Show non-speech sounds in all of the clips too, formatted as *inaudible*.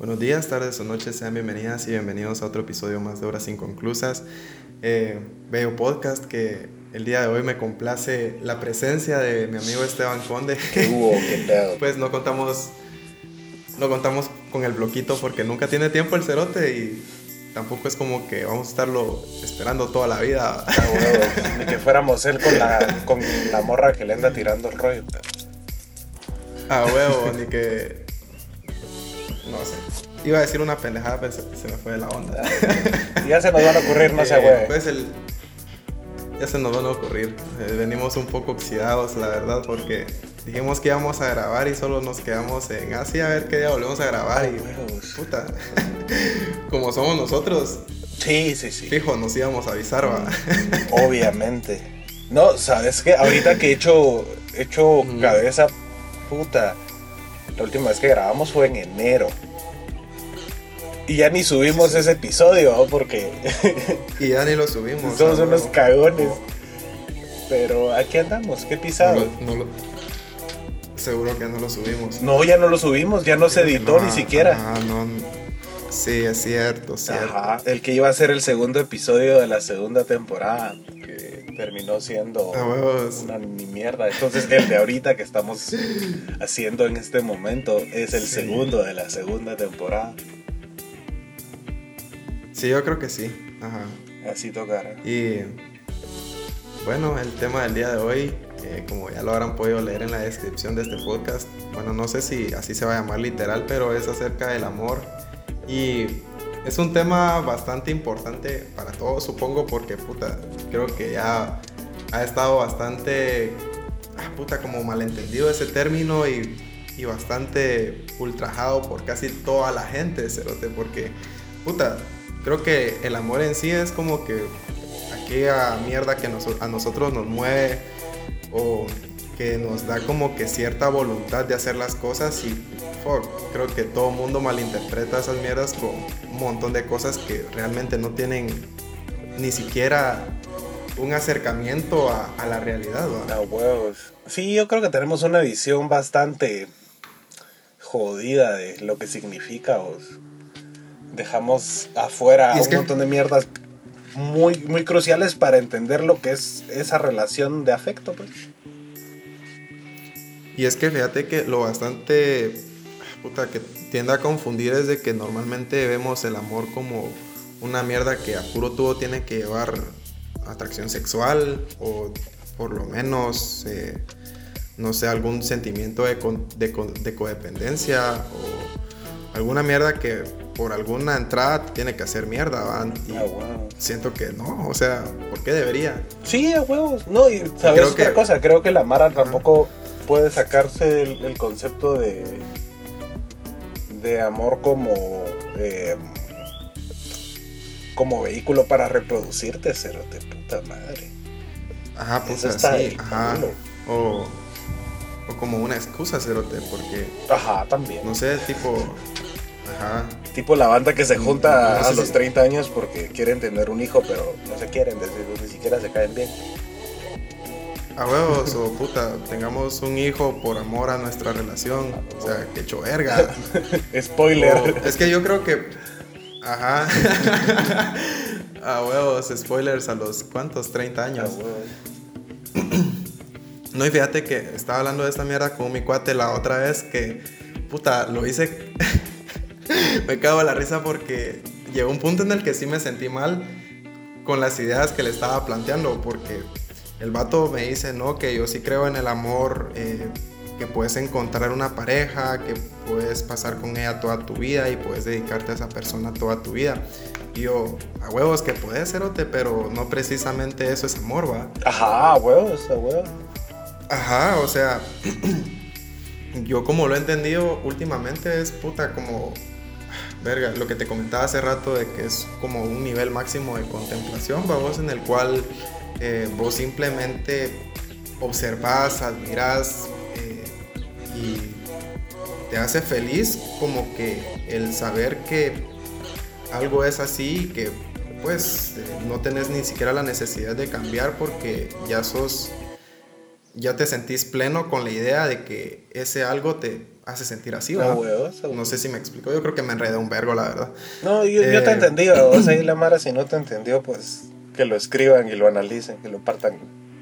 Buenos días, tardes o noches, sean bienvenidas y bienvenidos a otro episodio más de Horas Inconclusas. Eh, veo podcast que el día de hoy me complace la presencia de mi amigo Esteban Conde. ¿Qué hubo? ¿Qué pedo? *laughs* pues no contamos, no contamos con el bloquito porque nunca tiene tiempo el cerote y tampoco es como que vamos a estarlo esperando toda la vida. Ah, huevo, Ni que fuéramos él con la, con la morra que le anda tirando el rollo. A huevo, ni que. No sé. Iba a decir una pendejada, pero se, se me fue de la onda. *laughs* Ya se nos van a ocurrir, no se Eh, hueve. Pues el. Ya se nos van a ocurrir. Eh, venimos un poco oxidados, la verdad, porque dijimos que íbamos a grabar y solo nos quedamos en así a ver qué día volvemos a grabar. Y Huevos. puta. *laughs* Como somos nosotros, Sí, sí, sí. fijo, nos íbamos a avisar, va. Obviamente. No, ¿sabes qué? Ahorita que he hecho, he hecho cabeza, puta. La última vez que grabamos fue en enero. Y ya ni subimos ese episodio, ¿no? Porque Y ya ni lo subimos. *laughs* somos unos cagones. Pero aquí andamos, qué pisado. lo- no lo- Seguro que no lo subimos. No, ya no lo subimos, ya no se editó ni siquiera. Ah, no. Sí, es cierto, cierto. Ajá, el que iba a ser el segundo episodio de la segunda temporada, terminó siendo una ni mierda. Entonces, el de ahorita que estamos haciendo en este momento es el Sí. segundo de la segunda temporada. Sí, yo creo que sí. Ajá. Así tocará. Y bueno, el tema del día de hoy, eh, como ya lo habrán podido leer en la descripción de este podcast, bueno, no sé si así se va a llamar literal, pero es acerca del amor. Y es un tema bastante importante para todos, supongo, porque puta, creo que ya ha estado bastante, ah, puta, como malentendido ese término y, y bastante ultrajado por casi toda la gente, cerote, porque, puta, creo que el amor en sí es como que aquella mierda que nos- a nosotros nos mueve o que nos da como que cierta voluntad de hacer las cosas y fuck, creo que todo mundo malinterpreta esas mierdas con un montón de cosas que realmente no tienen ni siquiera un acercamiento a, a la realidad. A huevos. Sí, yo creo que tenemos una visión bastante jodida de lo que significa. vos. Dejamos afuera un que- montón de mierdas muy, muy cruciales para entender lo que es esa relación de afecto. Pues. Y es que fíjate que lo bastante puta que tiende a confundir es de que normalmente vemos el amor como una mierda que a puro tubo tiene que llevar atracción sexual o por lo menos eh, no sé algún sentimiento de, con- de de codependencia o alguna mierda que por alguna entrada tiene que hacer mierda ¿va? y A huevos. siento que no o sea ¿por qué debería? Sí, a huevos. No, y sabes Creo otra que- cosa, creo que la Mara tampoco puede sacarse el, el concepto de de amor como eh, como vehículo para reproducirte, cerote, puta madre. Ajá, Eso puta, está sí, del ajá. culo. O, o como una excusa, cerote, porque, Ajá, también. no sé, tipo, ajá, Tipo la banda que se junta No sé a los si- 30 años porque quieren tener un hijo, pero no se quieren, ni, ni siquiera se caen bien. A huevos, o puta, tengamos un hijo por amor a nuestra relación, o sea, que hecho verga. *laughs* Spoiler. O- es que yo creo que, ajá, *laughs* a huevos, spoilers a los, ¿cuántos? 30 A años. huevos. *clears throat* No, y fíjate que estaba hablando de esta mierda con mi cuate la otra vez que, puta, lo hice. *laughs* me cago de la risa porque llegó un punto en el que sí me sentí mal con las ideas que le estaba planteando. Porque el vato me dice, no, que yo sí creo en el amor, eh, que puedes encontrar una pareja, que puedes pasar con ella toda tu vida y puedes dedicarte a esa persona toda tu vida. Y yo, a huevos que puede serote, pero no precisamente eso es amor, va. Ajá, a huevos, a huevos. Ajá, o sea, *clears throat* yo como lo he entendido últimamente es puta como, verga, lo que te comentaba hace rato de que es como un nivel máximo de contemplación, vamos, en el cual eh, vos simplemente observas, admiras eh, y te hace feliz como que el saber que algo es así y que pues eh, no tenés ni siquiera la necesidad de cambiar porque ya sos ya te sentís pleno con la idea de que ese algo te hace sentir así, Ah, ¿verdad? No sé si me explico, yo creo que me enredé un vergo, la verdad. No, yo, yo te Eh, entendí, o sea, y la *clears throat* Mara, si no te entendió, pues que lo escriban y lo analicen, que lo partan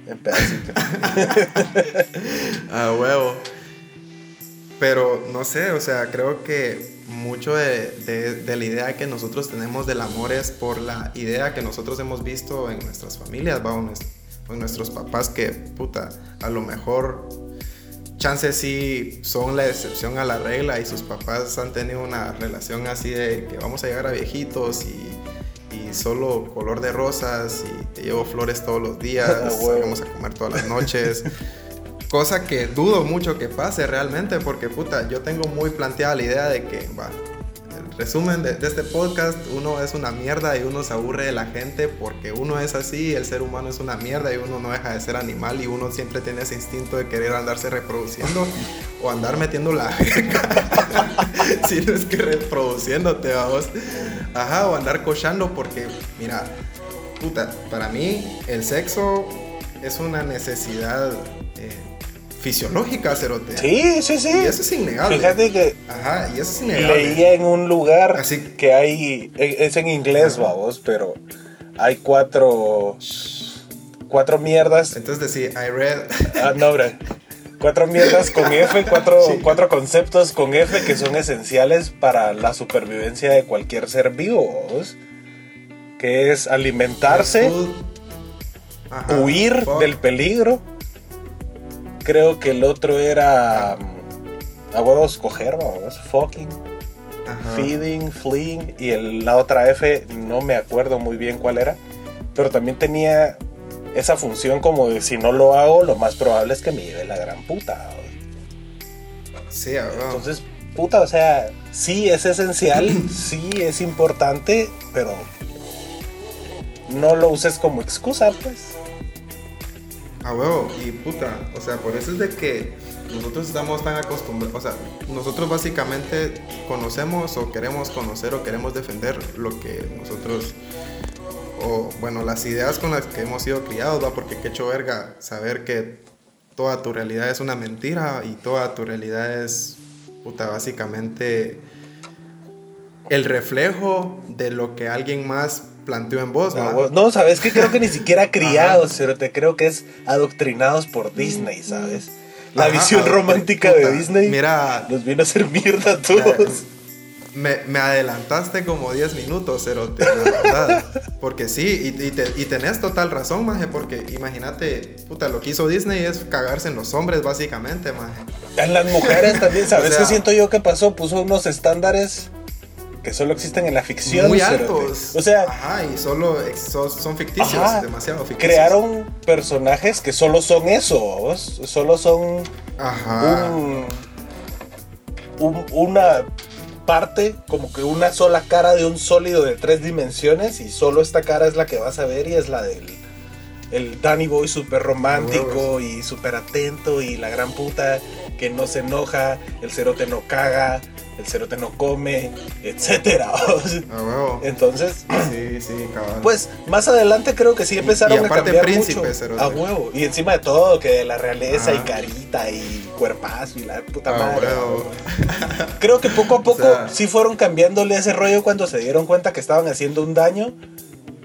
en pedacitos. *laughs* A huevo. Pero no sé, o sea, creo que mucho de, la idea que nosotros tenemos del amor es por la idea que nosotros hemos visto en nuestras familias, va, en nuestros papás que, puta, a lo mejor chances sí son la excepción a la regla y sus papás han tenido una relación así de que vamos a llegar a viejitos y, y solo color de rosas y te llevo flores todos los días, *laughs* vamos a comer todas las noches. Cosa que dudo mucho que pase realmente porque puta, yo tengo muy planteada la idea de que, va, resumen de, este podcast, uno es una mierda y uno se aburre de la gente porque uno es así, el ser humano es una mierda y uno no deja de ser animal y uno siempre tiene ese instinto de querer andarse reproduciendo o andar metiendo la *laughs* si no es que reproduciéndote, vamos. Ajá, o andar cochando porque, mira, puta, para mí el sexo es una necesidad fisiológica, cerote. Sí, sí, sí. Y eso es innegable. Fíjate que Ajá, y eso es innegable. leía en un lugar Así- que hay, e, es en inglés, vamos, pero hay cuatro, cuatro mierdas. Entonces decía, I read. Ah, no, bro. Cuatro mierdas con *laughs* F, cuatro, cuatro conceptos con F que son esenciales para la supervivencia de cualquier ser vivo, vamos. Que es alimentarse. Ajá, huir fuck. del peligro. Creo que el otro era mm, a huevos coger, vamos, fucking, Ajá. feeding, fleeing y el- la otra F no me acuerdo muy bien cuál era, pero también tenía esa función como de si no lo hago, lo más probable es que me lleve la gran puta. Sí, a. Entonces, puta, o sea, sí es esencial, *clears throat* sí es importante, pero no lo uses como excusa, pues. A huevo, y puta, o sea, por eso es de que nosotros estamos tan acostumbrados, o sea, nosotros básicamente conocemos o queremos conocer o queremos defender lo que nosotros, o bueno, las ideas con las que hemos sido criados, va, porque qué hecho verga saber que toda tu realidad es una mentira y toda tu realidad es, puta, básicamente el reflejo de lo que alguien más planteó en vos. No, no, sabes que creo que ni siquiera *laughs* criados, pero te creo que es adoctrinados por Disney, ¿sabes? La Ajá, visión ajá, romántica puta, de Disney Mira, nos vino a hacer mierda a *laughs* todos. Me, me adelantaste como 10 minutos, Cerote, la verdad. Porque sí, y, y, te- y tenés total razón, maje, porque imagínate, puta, lo que hizo Disney es cagarse en los hombres, básicamente, maje. En las mujeres también, ¿sabes O sea- qué siento yo que pasó? Puso unos estándares que solo existen en la ficción. Muy altos. O sea, Ajá, y solo son, ficticios, Ajá. demasiado ficticios. crearon personajes que solo son eso, solo son Ajá. un, un- una parte, como que una sola cara de un sólido de tres dimensiones y solo esta cara es la que vas a ver y es la del el Danny Boy súper romántico y súper atento y la gran puta que no se enoja, el cerote no caga, el cerote no come, etcétera. *laughs* Huevo. Entonces, Sí, sí, cabal. pues más adelante creo que sí empezaron y a aparte cambiar príncipe, mucho. cerote. A huevo. Y encima de todo, que la realeza y Ajá. carita y cuerpazo y la puta A madre. huevo. Creo que poco a *laughs* poco sea- sí fueron cambiándole ese rollo cuando se dieron cuenta que estaban haciendo un daño.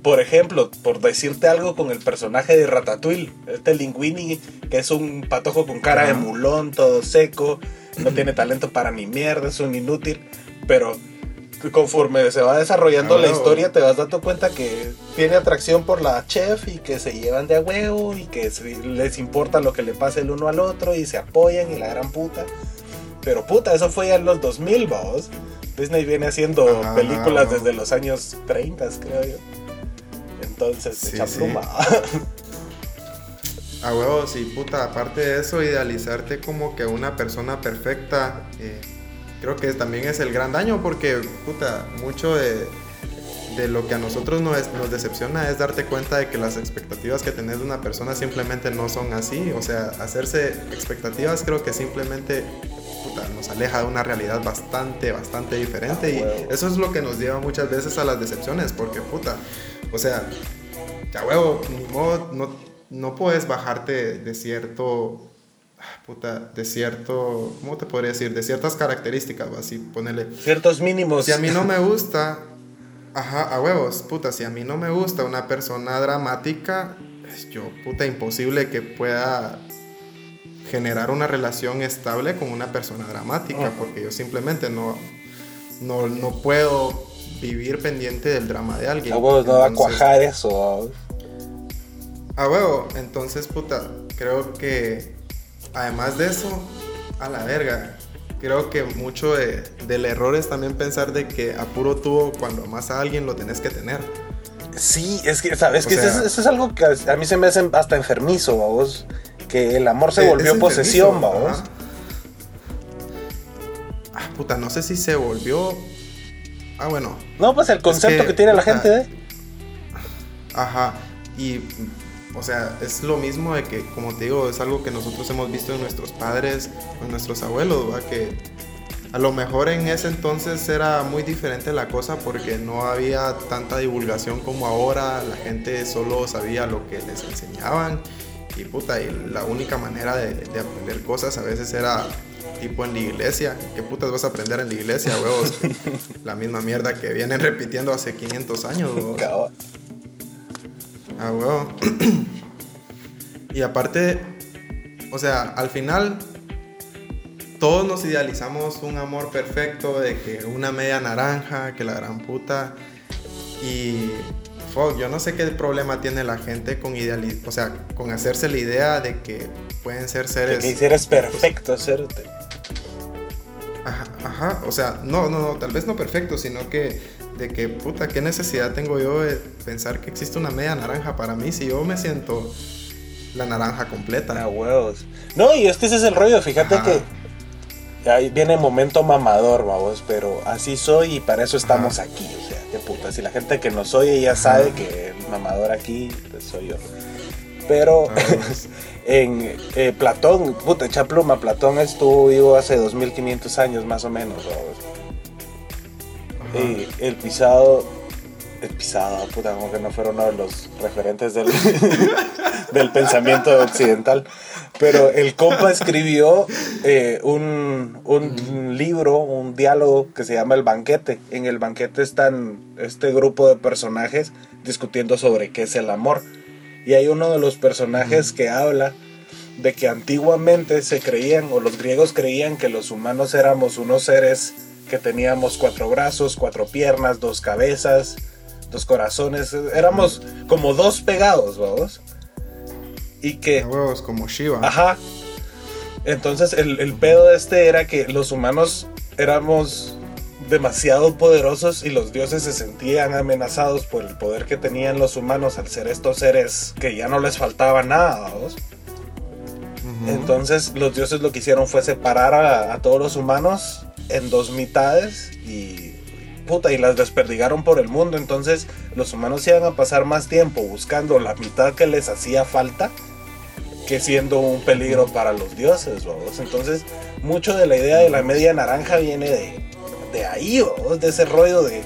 Por ejemplo, por decirte algo con el personaje de Ratatouille, este Linguini, que es un patojo con cara de mulón, todo seco, no tiene talento para ni mierda, es un inútil, pero conforme se va desarrollando Ah, la historia te vas dando cuenta que tiene atracción por la chef y que se llevan de a huevo y que se- les importa lo que le pase el uno al otro y se apoyan y la gran puta. Pero puta, eso fue ya en los 2000, vamos. Disney viene haciendo películas desde los años 30, creo yo. Entonces, Sí, echa sí. *laughs* A huevos, sí, puta, aparte de eso, idealizarte como que una persona perfecta, eh, creo que también es el gran daño porque, puta, mucho de, de lo que a nosotros nos, nos decepciona es darte cuenta de que las expectativas que tenés de una persona simplemente no son así. O sea, hacerse expectativas creo que simplemente puta, nos aleja de una realidad bastante, bastante diferente. Y huevo. eso es lo que nos lleva muchas veces a las decepciones porque, puta, o sea, ya huevo, ni modo, no, no puedes bajarte de cierto puta, de cierto, ¿cómo te podría decir? De ciertas características, así ponerle. Ciertos mínimos. Si a mí no me gusta, ajá, a huevos, puta, si a mí no me gusta una persona dramática, es yo, puta, imposible que pueda generar una relación estable con una persona dramática, porque yo simplemente no, no, no puedo vivir pendiente del drama de alguien. A huevos no va a cuajar eso. A huevo, entonces, puta, creo que además de eso, a la verga. Creo que mucho del error es también pensar de que a puro tubo cuando amas a alguien lo tenés que tener. Sí, es que, ¿sabes? que eso, es algo que a mí se me hace hasta enfermizo, vos. Que el amor se volvió posesión, vos. Ah, puta, no sé si se volvió. Ah, bueno. No, pues el concepto que, tiene la gente de. Ajá. Y o sea, es lo mismo de que, como te digo, es algo que nosotros hemos visto en nuestros padres, en nuestros abuelos, ¿verdad? Que a lo mejor en ese entonces era muy diferente la cosa porque no había tanta divulgación como ahora, la gente solo sabía lo que les enseñaban y puta, y la única manera de, aprender cosas a veces era tipo en la iglesia. ¿Qué putas vas a aprender en la iglesia, huevos? *laughs* la misma mierda que vienen repitiendo hace 500 años, Ah, huevo. *clears throat* y aparte, o sea, al final todos nos idealizamos un amor perfecto de que una media naranja, que la gran puta. Y fuck, yo no sé qué problema tiene la gente con idealizar, o sea, con hacerse la idea de que pueden ser seres. Que seres perfectos, serte. Ajá, o sea, no, no, no, tal vez no perfecto, sino que de que, puta, ¿qué necesidad tengo yo de pensar que existe una media naranja para mí si yo me siento la naranja completa? A huevos. No, y este es el rollo, fíjate que ahí viene momento mamador, vamos, pero así soy y para eso estamos aquí, o sea, qué puta, si la gente que nos oye ya sabe que el mamador aquí pues, soy yo. Pero *laughs* en eh, Platón, puta, echa pluma, Platón estuvo vivo hace 2500 años más o menos, el pisado. El pisado, puta, como que no fueron uno de los referentes del, *laughs* del pensamiento occidental. Pero el compa escribió eh, un, un libro, un diálogo que se llama El Banquete. En el banquete están este grupo de personajes discutiendo sobre qué es el amor. Y hay uno de los personajes que habla de que antiguamente se creían, o los griegos creían que los humanos éramos unos seres que teníamos cuatro brazos, cuatro piernas, dos cabezas, dos corazones. Éramos como dos pegados, vamos. Y que. huevos, como Shiva. Ajá. Entonces el, el pedo de este era que los humanos éramos demasiado poderosos y los dioses se sentían amenazados por el poder que tenían los humanos al ser estos seres que ya no les faltaba nada. Entonces los dioses lo que hicieron fue separar a, a, todos los humanos en dos mitades y puta, y las desperdigaron por el mundo. Entonces los humanos iban a pasar más tiempo buscando la mitad que les hacía falta que siendo un peligro para los dioses. Entonces, mucho de la idea de la media naranja viene de, de ahí, de ese rollo de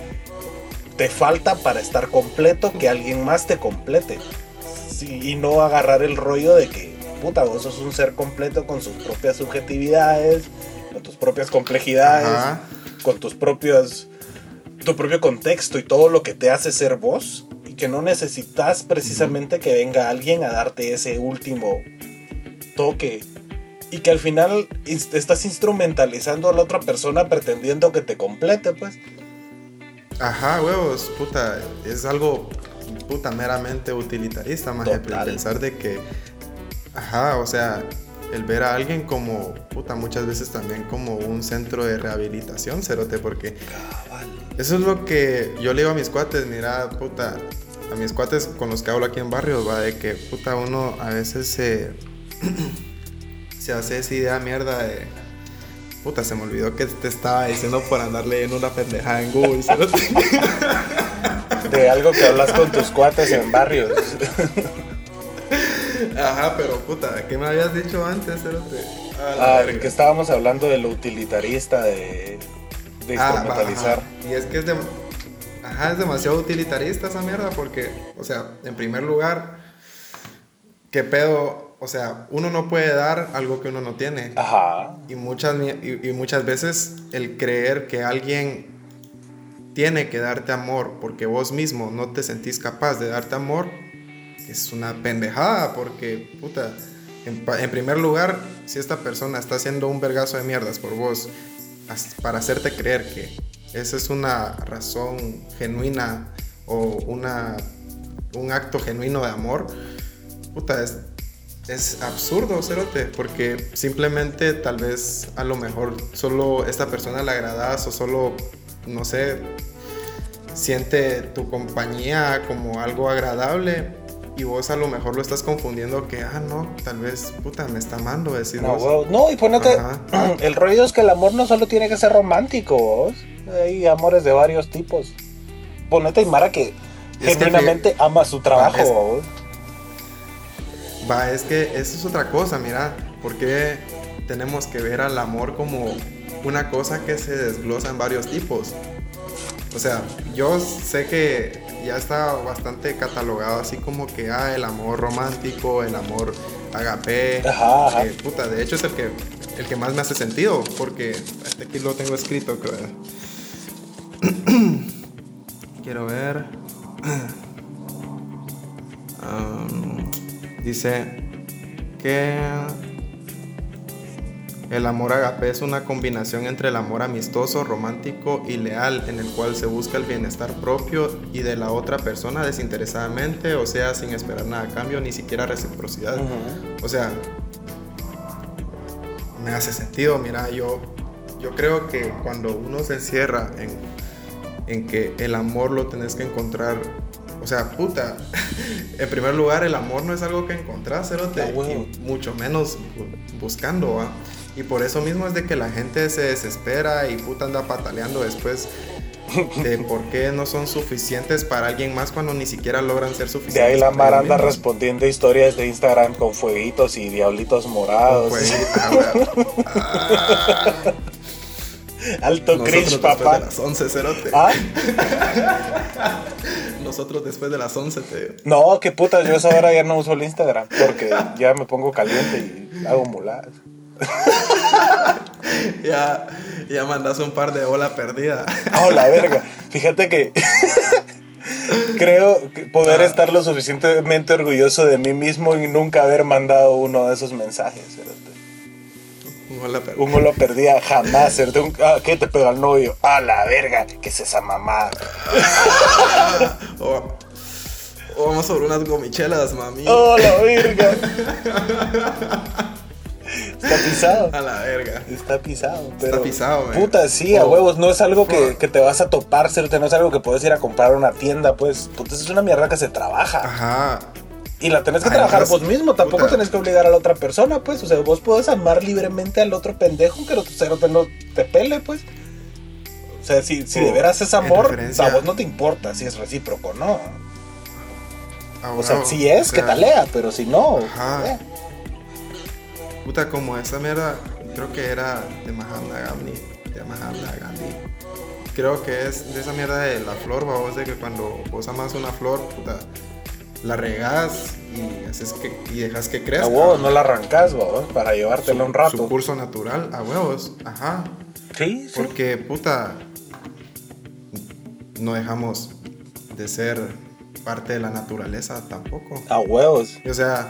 te falta para estar completo que alguien más te complete. y no agarrar el rollo de que, puta, vos sos un ser completo con sus propias subjetividades, con tus propias complejidades, con tus propios, tu propio contexto y todo lo que te hace ser vos y que no necesitas precisamente que venga alguien a darte ese último toque y que al final estás instrumentalizando a la otra persona pretendiendo que te complete, pues. Ajá, huevos, puta, es algo puta meramente utilitarista, más pensar de que, ajá, o sea, el ver a alguien como, puta, muchas veces también como un centro de rehabilitación, cerote, porque eso es lo que yo le digo a mis cuates, mira, puta, a mis cuates con los que hablo aquí en barrios, va, de que, puta, uno a veces se, *clears throat* se hace esa idea mierda de, puta, se me olvidó que te estaba diciendo por andar leyendo una pendejada en Google. *laughs* De algo que hablas con tus cuates en barrios. Ajá, pero puta, ¿qué me habías dicho antes? Ah, que estábamos hablando de lo utilitarista, de, de ah, instrumentalizar. y es que es, de, ajá, es demasiado utilitarista esa mierda porque, o sea, en primer lugar, ¿qué pedo? O sea, uno no puede dar algo que uno no tiene. Ajá. Y muchas, y, y muchas veces el creer que alguien tiene que darte amor porque vos mismo no te sentís capaz de darte amor es una pendejada porque, puta, en, en primer lugar, si esta persona está haciendo un vergazo de mierdas por vos para hacerte creer que esa es una razón genuina o una, un acto genuino de amor, puta, es, es absurdo, cerote, porque simplemente tal vez a lo mejor solo esta persona le agradas o solo, no sé, siente tu compañía como algo agradable y vos a lo mejor lo estás confundiendo que, ah, no, tal vez, puta, me está amando, decir No, vos. no, y ponete. Ajá. *clears throat* El rollo es que el amor no solo tiene que ser romántico, vos. Hay amores de varios tipos. Ponete en Mara que genuinamente ama su trabajo, es- vos. Va, es que eso es otra cosa, mira, porque tenemos que ver al amor como una cosa que se desglosa en varios tipos. O sea, yo sé que ya está bastante catalogado así como que, ah, el amor romántico, el amor agape. Ajá, puta, de hecho es el que, el que más me hace sentido, porque este aquí lo tengo escrito, creo. *clears throat* Quiero ver. *clears throat* Um, dice que el amor agape es una combinación entre el amor amistoso, romántico y leal, en el cual se busca el bienestar propio y de la otra persona desinteresadamente, o sea, sin esperar nada a cambio, ni siquiera reciprocidad. O sea, me hace sentido, mira, yo, yo creo que cuando uno se encierra en, en que el amor lo tenés que encontrar, o sea, puta, *laughs* en primer lugar el amor no es algo que encontrás, cerote, Ah, y mucho menos bu- buscando, ¿va? Y por eso mismo es de que la gente se desespera y puta anda pataleando después de *laughs* por qué no son suficientes para alguien más cuando ni siquiera logran ser De suficientes. ahí la para Mara ellos anda mismos. respondiendo historias de Instagram con fueguitos y diablitos morados. Pues, *laughs* ah. Ah. Alto cringe, después papá. de las 11, cerote. ¿Ah? *laughs* Nosotros después de las 11, te digo. No, qué puta, yo esa hora ya no uso el Instagram porque ya me pongo caliente y hago muladas. *laughs* Ya, ya mandas un par de ola perdida. Oh, la verga. Fíjate que *laughs* creo poder Ah. estar lo suficientemente orgulloso de mí mismo y nunca haber mandado uno de esos mensajes. cerote. Un lo perdía jamás. cerote. Un- ah, ¿Qué te pega el novio? A la verga. ¿Qué es esa mamá? *laughs* O, o vamos sobre unas gomichelas, mami. Oh, la verga. Está pisado. A la verga. Está pisado. Pero, pisado, man. Puta, sí, a Oh. huevos. No es algo que, que te vas a topar, cerote, No es algo que puedes ir a comprar a una tienda, pues. Puta, es una mierda que se trabaja. Ajá. Y la tenés que Ay, trabajar vos mismo. Tampoco puta. tenés que obligar a la otra persona, pues. O sea, vos podés amar libremente al otro pendejo, pero tu cerote no te pele, pues. O sea, si, si de Oh, veras es amor, a vos no te importa si es recíproco no. Ah, O sea, si es, O que talea, pero si no. Ajá. Puta, como esa mierda, creo que era de Mahatma Gandhi. De Mahatma Gandhi. Creo que es de esa mierda de la flor, vos, de que cuando vos amas una flor, puta, la regás y haces que y dejas que crezca. A huevos no la arrancas, vos, para llevártela un Su rato. curso natural, a huevos, ajá. Sí, sí. Porque, puta, no dejamos de ser parte de la naturaleza tampoco. A huevos. O sea,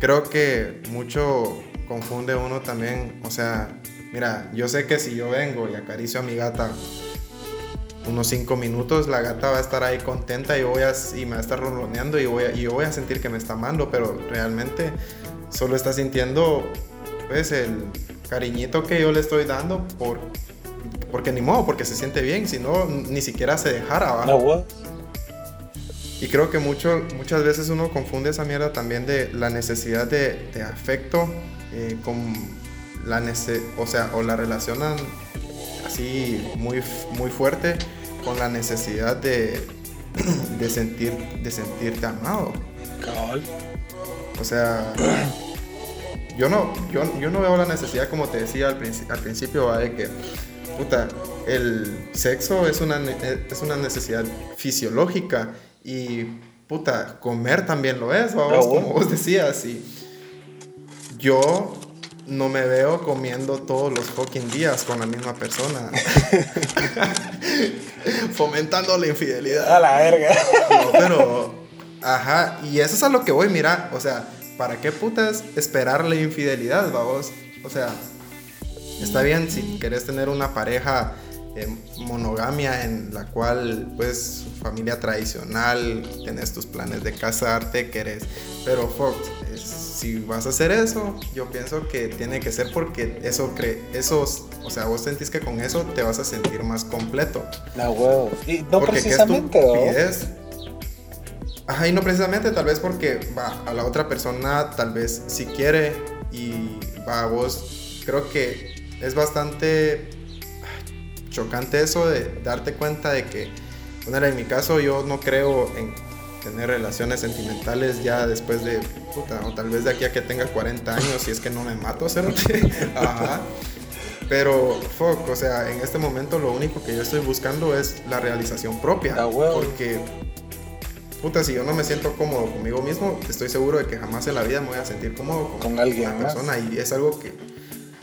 creo que mucho confunde uno también. O sea, mira, yo sé que si yo vengo y acaricio a mi gata unos 5 minutos, la gata va a estar ahí contenta y, voy a, y me va a estar ronroneando y, voy a- y yo voy a sentir que me está amando, pero realmente solo está sintiendo pues el cariñito que yo le estoy dando por, porque ni modo, porque se siente bien, si no, ni siquiera se dejara. Y creo que mucho, muchas veces uno confunde esa mierda también de la necesidad de, de afecto eh, con la nece o sea, o la relacionan así muy, muy fuerte con la necesidad de, *clears throat* de, sentir, de sentirte amado. Cabal. O sea, *clears throat* yo no, yo, yo no veo la necesidad, como te decía al, princi- al principio, ¿va? de que, puta, el sexo es una, ne- es una necesidad fisiológica y puta, comer también lo es, vamos, como vos decías. Y yo no me veo comiendo todos los fucking días con la misma persona. *laughs* Fomentando la infidelidad. A la verga. No, pero, ajá, y eso es a lo que voy, mira, o sea, ¿para qué putas esperar la infidelidad, vamos? O sea, está bien si querés tener una pareja monogamia en la cual pues familia tradicional, tenés tus planes de casarte, querés, pero Fox, si vas a hacer eso, yo pienso que tiene que ser porque eso cree, esos, o sea, vos sentís que con eso te vas a sentir más completo. No, huevo. Y no precisamente, Ajá, y no precisamente, tal vez porque va a la otra persona, tal vez si quiere y va a vos, creo que es bastante chocante eso de darte cuenta de que, bueno, en mi caso yo no creo en tener relaciones sentimentales ya después de, puta, o tal vez de aquí a que tenga 40 años, si es que no me mato, *laughs* Ajá. Pero, fuck, o sea, en este momento lo único que yo estoy buscando es la realización propia. Ah, porque, puta, si yo no me siento cómodo conmigo mismo, estoy seguro de que jamás en la vida me voy a sentir cómodo con, alguien una persona. Y es algo que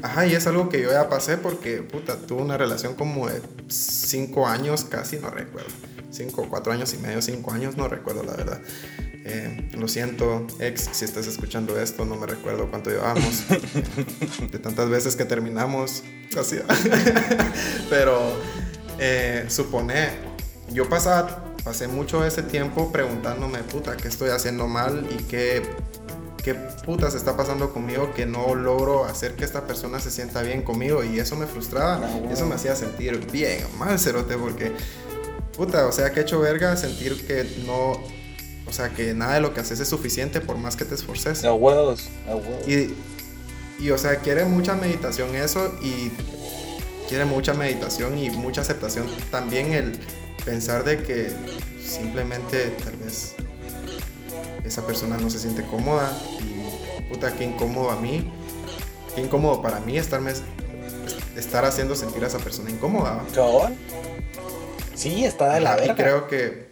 Ajá, y es algo que yo ya pasé porque, puta, tuve una relación como de cinco años, casi no recuerdo. Cinco, cuatro años y medio, cinco años, no recuerdo la verdad. Eh, lo siento, ex, si estás escuchando esto, no me recuerdo cuánto llevamos. *laughs* de tantas veces que terminamos, así. *laughs* Pero, eh, supone, yo pasaba, pasé mucho ese tiempo preguntándome, puta, ¿qué estoy haciendo mal y qué qué putas está pasando conmigo que no logro hacer que esta persona se sienta bien conmigo y eso me frustraba ah, y eso me hacía sentir bien mal cerote porque puta, o sea, que he hecho verga sentir que no o sea, que nada de lo que haces es suficiente por más que te esforces. Huevos, a huevos. Y, y o sea, quiere mucha meditación eso y quiere mucha meditación y mucha aceptación también el pensar de que simplemente tal vez esa persona no se siente cómoda y puta, qué incómodo a mí, qué incómodo para mí estarme, estar haciendo sentir a esa persona incómoda. ¿Cabón? Sí, está de la verga. Y creo que,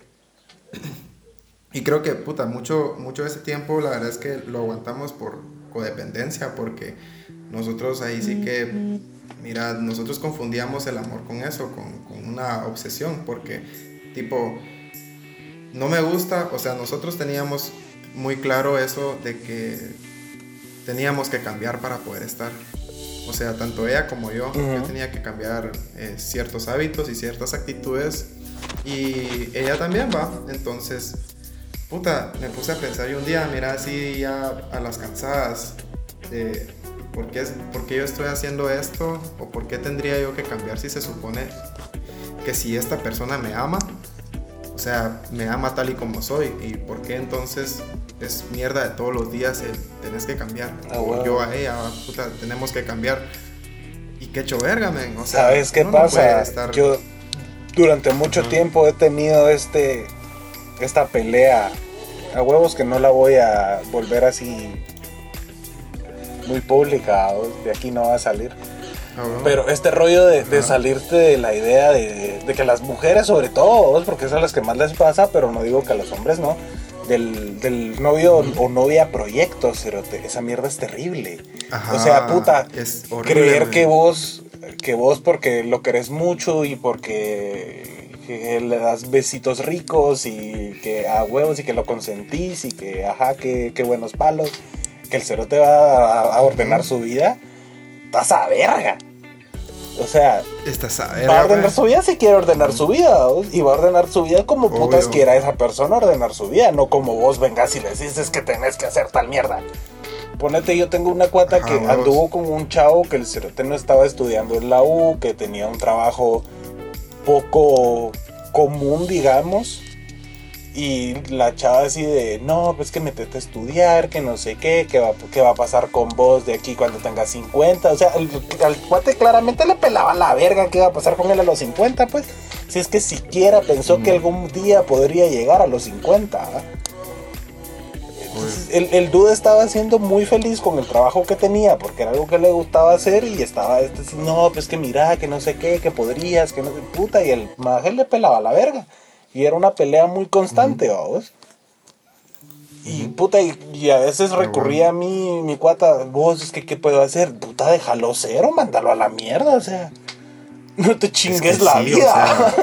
y creo que, puta, mucho, mucho de ese tiempo la verdad es que lo aguantamos por codependencia, porque nosotros ahí sí que, mira, nosotros confundíamos el amor con eso, con, con una obsesión, porque tipo no me gusta, o sea, nosotros teníamos muy claro eso de que teníamos que cambiar para poder estar. O sea, tanto ella como yo, yo tenía que cambiar eh, ciertos hábitos y ciertas actitudes y ella también va. Entonces, puta, me puse a pensar y un día, mira, así ya a las cansadas, de ¿por qué, ¿por qué yo estoy haciendo esto? ¿O por qué tendría yo que cambiar si se supone que si esta persona me ama, sea, me ama tal y como soy. ¿Y por qué entonces es mierda de todos los días el tenés que cambiar? Ah, o yo a ella, puta, tenemos que cambiar. Y qué hecho verga, men. O sea, ¿sabes qué pasa? Yo durante mucho tiempo he tenido este esta pelea a huevos que no la voy a volver así muy pública, de aquí no va a salir Pero este rollo de, salirte de la idea de, que las mujeres, sobre todo, porque son las que más les pasa, pero no digo que a los hombres no, del, novio o novia proyecto, esa mierda es terrible. o sea, puta, es creer que vos, que vos porque lo querés mucho y porque le das besitos ricos y que a huevos y que lo consentís y que, ajá, que, buenos palos, que el cerote va a, a ordenar su vida estás a verga. O sea, estás a verga, va a ordenar su vida si quiere ordenar su vida. Y va a ordenar su vida como putas quiera esa persona ordenar su vida. No como vos vengas y le dices que tenés que hacer tal mierda. Ponete, yo tengo una cuata que anduvo con un chavo que el cerote no estaba estudiando en la U, que tenía un trabajo poco común, digamos y la chava así de, no, pues que metete a estudiar, que no sé qué, que va, qué va a pasar con vos de aquí cuando tengas 50. O sea, al cuate claramente le pelaba la verga qué va a pasar con él a los 50, pues. Si es que siquiera pensó que algún día podría llegar a los 50. Pues. el, el dude estaba siendo muy feliz con el trabajo que tenía, porque era algo que le gustaba hacer y estaba este, no, pues que mira, que no sé qué, que podrías, que no sé, puta, y el maje le pelaba la verga. Y era una pelea muy constante, vamos. Y puta, y, a veces recurría a mí, mi cuata, vos, es que, ¿qué puedo hacer? Puta, déjalo cero, mándalo a la mierda, o sea. *laughs* No te chingues la vida.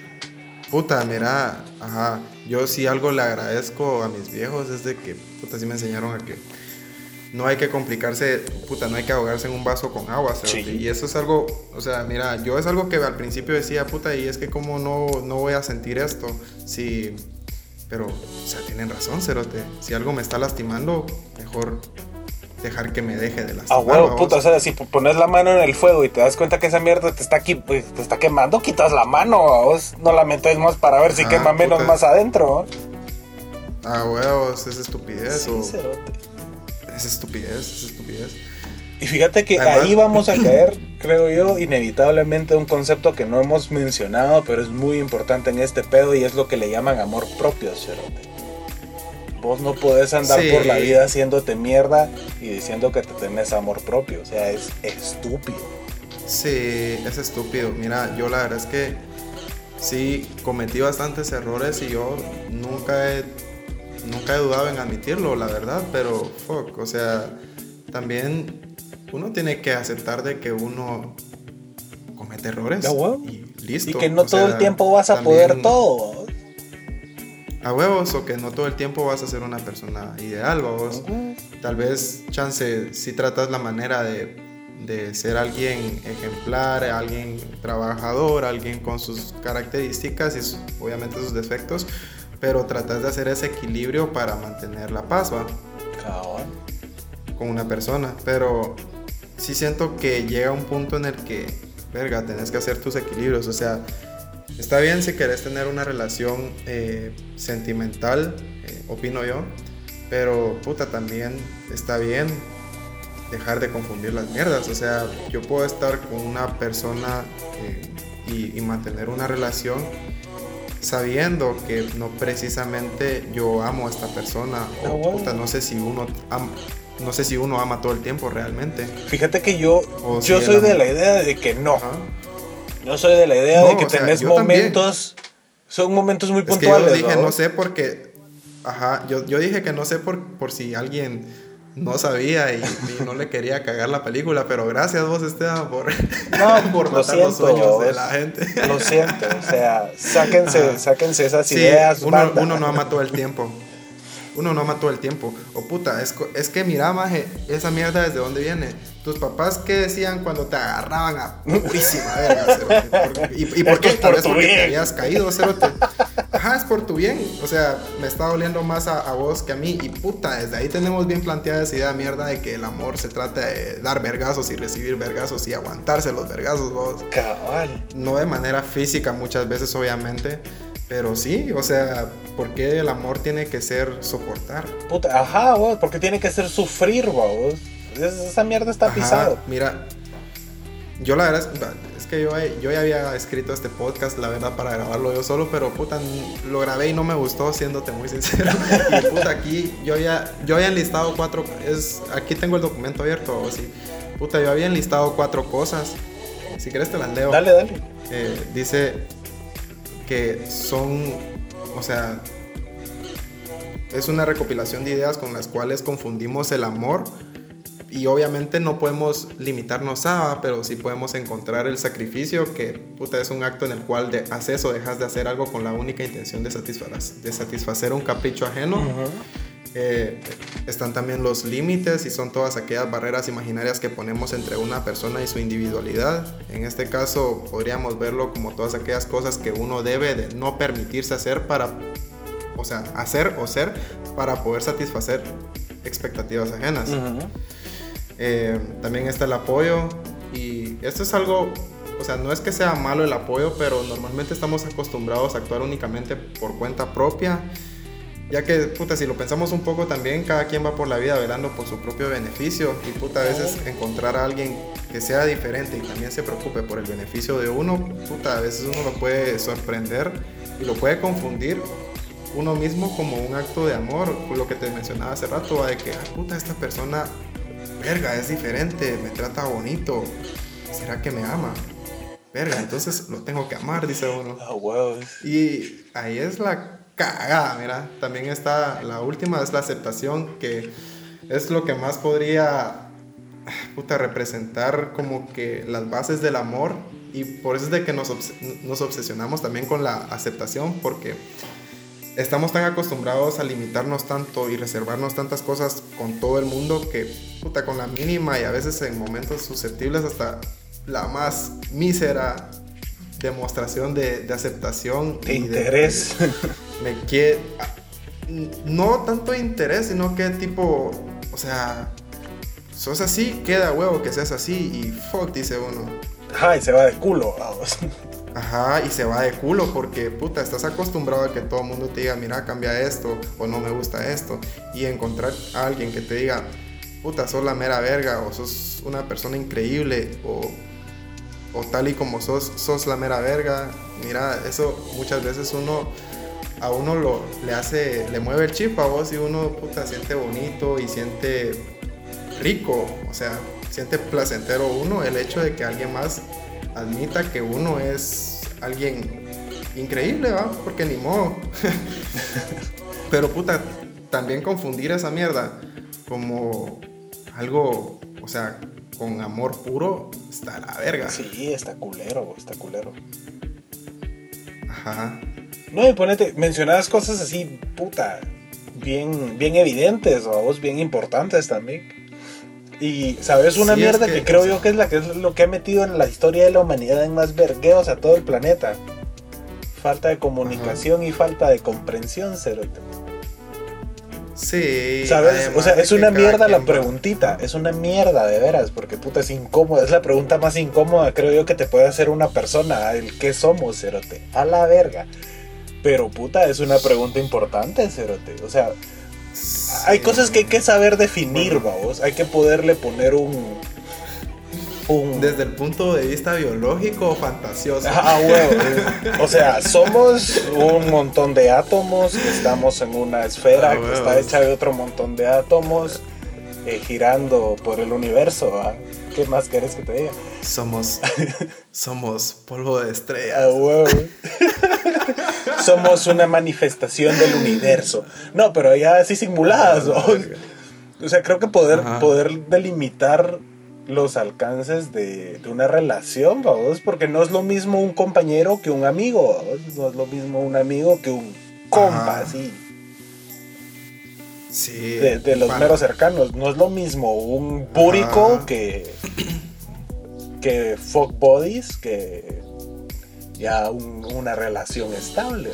*laughs* puta, mira, ajá. Yo sí algo le agradezco a mis viejos es de que, puta, sí me enseñaron a que no hay que complicarse, puta, no hay que ahogarse en un vaso con agua, Y eso es algo, o sea, mira, yo es algo que al principio decía, puta, y es que como no, no voy a sentir esto, si pero, o sea, tienen razón, Cerote. Si algo me está lastimando, mejor dejar que me deje de lastimar. Ah, huevo, puta, o sea, si pones la mano en el fuego y te das cuenta que esa mierda te está aquí, pues, te está quemando, quitas la mano, vos no la metes más para ver si quema menos más adentro. Ah, huevos, es estupidez. Sí, cerote. Es estupidez, es estupidez. Y fíjate que ahí vamos a caer, *clears throat* creo yo, inevitablemente un concepto que no hemos mencionado, pero es muy importante en este pedo y es lo que le llaman amor propio, Cerote. Vos no podés andar por la vida haciéndote mierda y diciendo que te tenés amor propio, o sea, es estúpido. Sí, es estúpido. Mira, yo la verdad es que sí cometí bastantes errores y yo nunca he, nunca he dudado en admitirlo, la verdad, pero fuck, o sea, también uno tiene que aceptar de que uno comete errores. Y listo. Y que no todo el tiempo vas a poder todo. A huevos, o que no todo el tiempo vas a ser una persona ideal, vos. Tal vez, chance, si tratas la manera de, de ser alguien ejemplar, alguien trabajador, alguien con sus características y obviamente sus defectos, pero tratas de hacer ese equilibrio para mantener la paz, ¿va? Con una persona, pero sí siento que llega un punto en el que, verga, tenés que hacer tus equilibrios. O sea, está bien si querés tener una relación eh, sentimental, eh, opino yo, pero puta, también está bien dejar de confundir las mierdas. O sea, yo puedo estar con una persona eh, y, mantener una relación sabiendo que no precisamente yo amo a esta persona o puta, no sé si uno no sé si uno ama todo el tiempo realmente. Fíjate que yo, yo soy de la idea de que no. Yo soy de la idea de que tenés momentos. Son momentos muy puntuales. yo dije ¿no? sé porque. Ajá, yo, yo dije que no sé por, por si alguien no sabía y, no le quería cagar la película, pero gracias vos, Esteban, por, no, *laughs* por matar los sueños de la gente. Lo siento, o sea, sáquense, sáquense esas ideas. Uno, uno no ama todo el tiempo uno no ama todo el tiempo. O puta, es, es que mira, maje, esa mierda desde dónde viene. Tus papás, ¿qué decían cuando te agarraban a purísima verga, ¿Y, por qué? Tal vez porque te habías caído, cerote. Ajá, es por tu bien. O sea, me está doliendo más a, vos que a mí. Y puta, desde ahí tenemos bien planteada esa idea mierda de que el amor se trata de dar vergazos y recibir vergazos y aguantarse los vergazos, vos. Cabal. No de manera física muchas veces, obviamente pero sí, o sea, ¿por qué el amor tiene que ser soportar? Puta, ajá, vos, porque tiene que ser sufrir, vos. Esa mierda está pisado. Mira, yo la verdad es, que yo, yo ya había escrito este podcast, la verdad, para grabarlo yo solo, pero puta, lo grabé y no me gustó, siéndote muy sincero. *laughs* y puta, aquí yo había, yo había enlistado cuatro, es, aquí tengo el documento abierto, o sí. Puta, yo había enlistado cuatro cosas. Si quieres te las leo. Dale, dale. Eh, dice, que son, o sea, es una recopilación de ideas con las cuales confundimos el amor y obviamente no podemos limitarnos a, pero sí podemos encontrar el sacrificio, que puta, es un acto en el cual de, haces o dejas de hacer algo con la única intención de satisfacer, de satisfacer un capricho ajeno. Eh, están también los límites y son todas aquellas barreras imaginarias que ponemos entre una persona y su individualidad. En este caso podríamos verlo como todas aquellas cosas que uno debe de no permitirse hacer para, o sea, hacer o ser para poder satisfacer expectativas ajenas. Eh, también está el apoyo y esto es algo o sea, no es que sea malo el apoyo, pero normalmente estamos acostumbrados a actuar únicamente por cuenta propia ya que, puta, si lo pensamos un poco también, cada quien va por la vida velando por su propio beneficio. Y, puta, a veces encontrar a alguien que sea diferente y también se preocupe por el beneficio de uno, puta, a veces uno lo puede sorprender y lo puede confundir uno mismo como un acto de amor. Lo que te mencionaba hace rato, de que, ah, puta, esta persona, verga, es diferente, me trata bonito. ¿Será que me ama? Verga, entonces lo tengo que amar, dice uno. Ah, wow. Y ahí es la cagada, mira. También está, la última es la aceptación, que es lo que más podría, puta, representar como que las bases del amor. Y por eso es de que nos, nos obsesionamos también con la aceptación, porque estamos tan acostumbrados a limitarnos tanto y reservarnos tantas cosas con todo el mundo que, puta, con la mínima y a veces en momentos susceptibles hasta la más mísera demostración de, aceptación. De interés. *laughs* me quiere. No tanto interés, sino que tipo, o sea, sos así, queda huevo que seas así y fuck, dice uno. Ajá, y se va de culo, vamos. Ajá, y se va de culo porque, puta, estás acostumbrado a que todo el mundo te diga, mira, cambia esto o no me gusta esto. Y encontrar a alguien que te diga, puta, sos la mera verga o sos una persona increíble o, o tal y como sos, sos la mera verga. Mira, eso muchas veces uno a uno lo, le hace, le mueve el chip a vos y uno puta siente bonito y siente rico, o sea, siente placentero uno el hecho de que alguien más admita que uno es alguien increíble, ¿va? Porque ni modo. *laughs* Pero puta, también confundir esa mierda como algo, o sea, con amor puro, está la verga. Sí, está culero, está culero. Ajá. No, y ponete, mencionabas cosas así, puta, bien, bien evidentes, o a vos bien importantes también. Y, ¿sabes? Una mierda que, creo yo que es, la, que es lo que ha metido en la historia de la humanidad en más vergueos a todo el planeta. Falta de comunicación y falta de comprensión, Cerote. Sí. ¿Sabes? O sea, es una mierda la preguntita. Es una mierda, de veras. Porque puta, es incómoda. Es la pregunta más incómoda, creo yo, que te puede hacer una persona. El qué somos, Cerote. A la verga. Pero puta, es una pregunta importante, Cerote. O sea, hay cosas que hay que saber definir, vamos. Hay que poderle poner un, Desde el punto de vista biológico o fantasioso. Ah, huevo. *laughs* o sea, somos un montón de átomos que estamos en una esfera ah, que está hecha de otro montón de átomos eh, girando por el universo. ¿Qué más querés que te diga? Somos, somos polvo de estrellas. Ah, huevo. *laughs* somos una manifestación del universo. No, pero ya así simuladas. o sea, creo que poder, poder delimitar los alcances de, una relación, vamos, porque no es lo mismo un compañero que un amigo, no es lo mismo un amigo que un compa, así. Sí. De, los meros cercanos, no es lo mismo un púrico que que fuck bodies que ya una relación estable.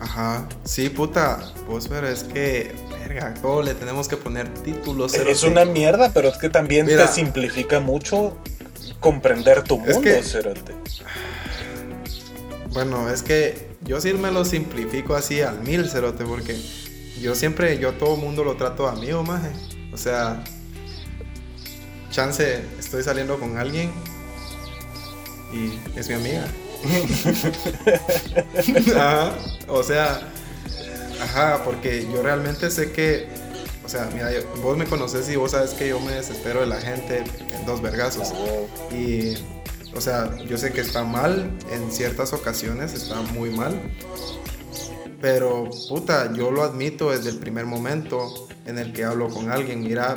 Ajá, sí, puta, pues pero es que, verga, todo le tenemos que poner títulos. Es una mierda, pero es que también te simplifica mucho comprender tu mundo, que, Bueno, es que yo sí me lo simplifico así al mil, Cerote, porque yo siempre, yo todo mundo lo trato amigo, maje. O sea, chance, estoy saliendo con alguien y es mi amiga. *laughs* o sea, ajá, porque yo realmente sé que, o sea, mira, vos me conoces y vos sabes que yo me desespero de la gente en dos vergazos. Y, o sea, yo sé que está mal en ciertas ocasiones, está muy mal. Pero, puta, yo lo admito desde el primer momento en el que hablo con alguien. Mira,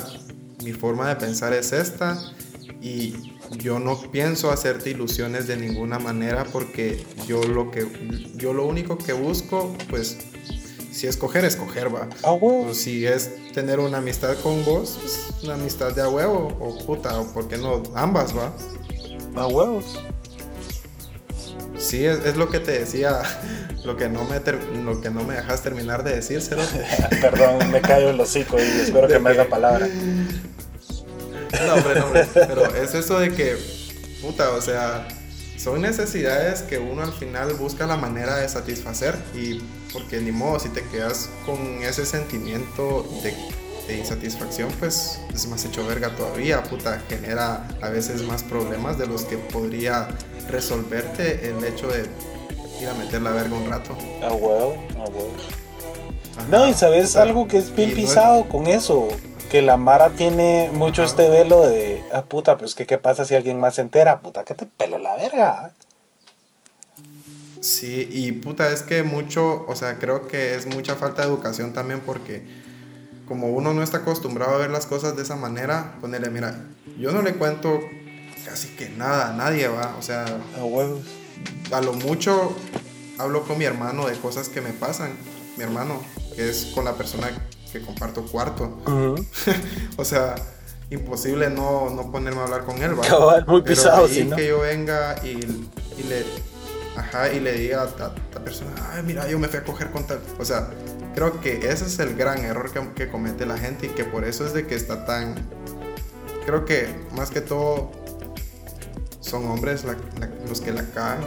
mi forma de pensar es esta y yo no pienso hacerte ilusiones de ninguna manera porque yo lo que yo lo único que busco pues si escoger escoger va. A huevo. o si es tener una amistad con vos pues, una amistad de a huevo o puta o por qué no ambas va. A huevos. Sí es, lo que te decía *laughs* lo que no me lo que no me dejas terminar de decírselo. *laughs* Perdón me callo el hocico y espero *laughs* que me dé la palabra no, hombre, no, hombre. Pero es eso de que, puta, o sea, son necesidades que uno al final busca la manera de satisfacer y porque ni modo, si te quedas con ese sentimiento de, insatisfacción, pues es más hecho verga todavía, puta, genera a veces más problemas de los que podría resolverte el hecho de ir a meter la verga un rato. A huevo, a huevo. No, y sabes algo que es bien pisado con eso que la Mara tiene mucho este velo de, ah, puta, pues que qué pasa si alguien más se entera, puta, que te pele la verga. Sí, y puta, es que mucho, o sea, creo que es mucha falta de educación también porque como uno no está acostumbrado a ver las cosas de esa manera, ponerle, mira, yo no le cuento casi que nada a nadie, va, o sea, A huevos. a lo mucho hablo con mi hermano de cosas que me pasan, mi hermano, que es con la persona que comparto cuarto, Ujú. *laughs* o sea, imposible no, no ponerme a hablar con él, va. Cabal, muy Pero pisado, ahí sí, ¿no? que yo venga y, y le ajá, y le diga a esta persona, ay, mira, yo me fui a coger con tal. O sea, creo que ese es el gran error que, que comete la gente y que por eso es de que está tan. Creo que más que todo son hombres la- la- los que la caen.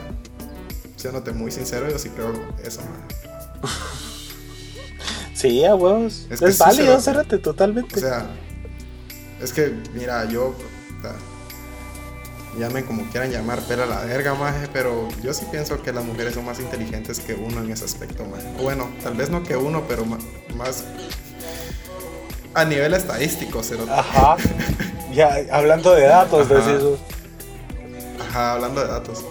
Siéndote muy sincero, yo sí creo eso, man. *laughs* Sí, a huevos. Es Es, que sí, válido, cerote. Cérate, totalmente. O sea, es que, mira, yo. Llamen como quieran llamar, pela la verga, maje, pero yo sí pienso que las mujeres son más inteligentes que uno en ese aspecto, maje. Bueno, tal vez no que uno, pero más. A nivel estadístico, cero. Ajá. *laughs* Ya, hablando de datos, Ajá. decís vos. Ajá, hablando de datos.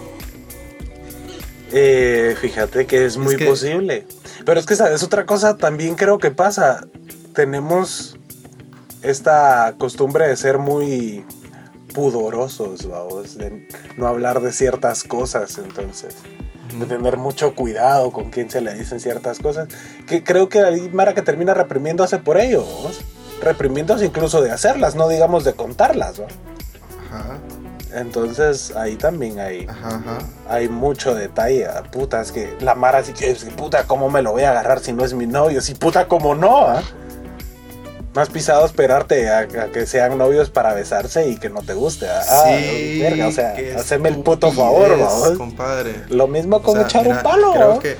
Eh, fíjate que es muy que- posible. Pero es que, ¿sabes? Otra cosa también creo que pasa. Tenemos esta costumbre de ser muy pudorosos, vamos, de no hablar de ciertas cosas, entonces, de tener mucho cuidado con quién se le dicen ciertas cosas, que creo que hay Mara que termina reprimiéndose por ello, reprimiéndose incluso de hacerlas, no digamos de contarlas, ¿va? Ajá, Entonces ahí también hay, ajá, ajá. hay mucho detalle. ah, Puta, es que la Mara sí que es que, puta, ¿cómo me lo voy a agarrar si no es mi novio? Si puta, ¿cómo no? ah? Más pisado esperarte a, a que sean novios para besarse y que no te guste. ah, ah, verga, o sea, haceme el puto favor, vamos. compadre. Lo mismo O con sea, echar mira, un palo. Creo que.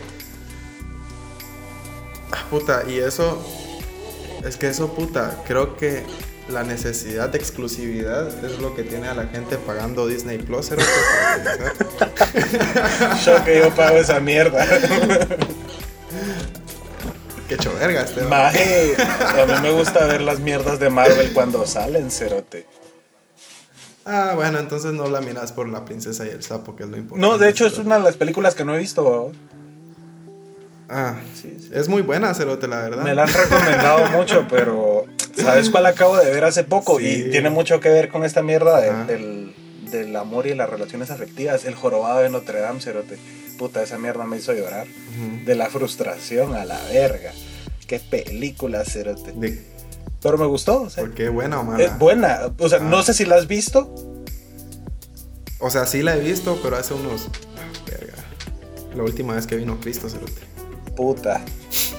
Puta, y eso. Es que eso, puta, creo que la necesidad de exclusividad es lo que tiene a la gente pagando Disney Plus. *laughs* Yo que yo pago esa mierda. *laughs* Qué hecho verga este. Maje, a mí me gusta ver las mierdas de Marvel cuando salen, cerote. Ah, bueno, entonces no la miras por la princesa y el sapo, que es lo importante. No, de hecho es una de las películas que no he visto. Ah, Sí, sí. es muy buena, Cerote, la verdad. Me la han recomendado *laughs* mucho, pero ¿sabes cuál acabo de ver hace poco? Sí. Y tiene mucho que ver con esta mierda de- Ajá. del, del amor y las relaciones afectivas. El jorobado de Notre Dame, cerote. Puta, esa mierda me hizo llorar. De la frustración a la verga. Qué película, cerote. De- Pero me gustó, o sea, ¿Por qué buena o mala? es buena. O sea, Ah. no sé si la has visto. O sea, sí la he visto, pero hace unos. ah, Verga. La última vez que vino Cristo, Cerote. Puta.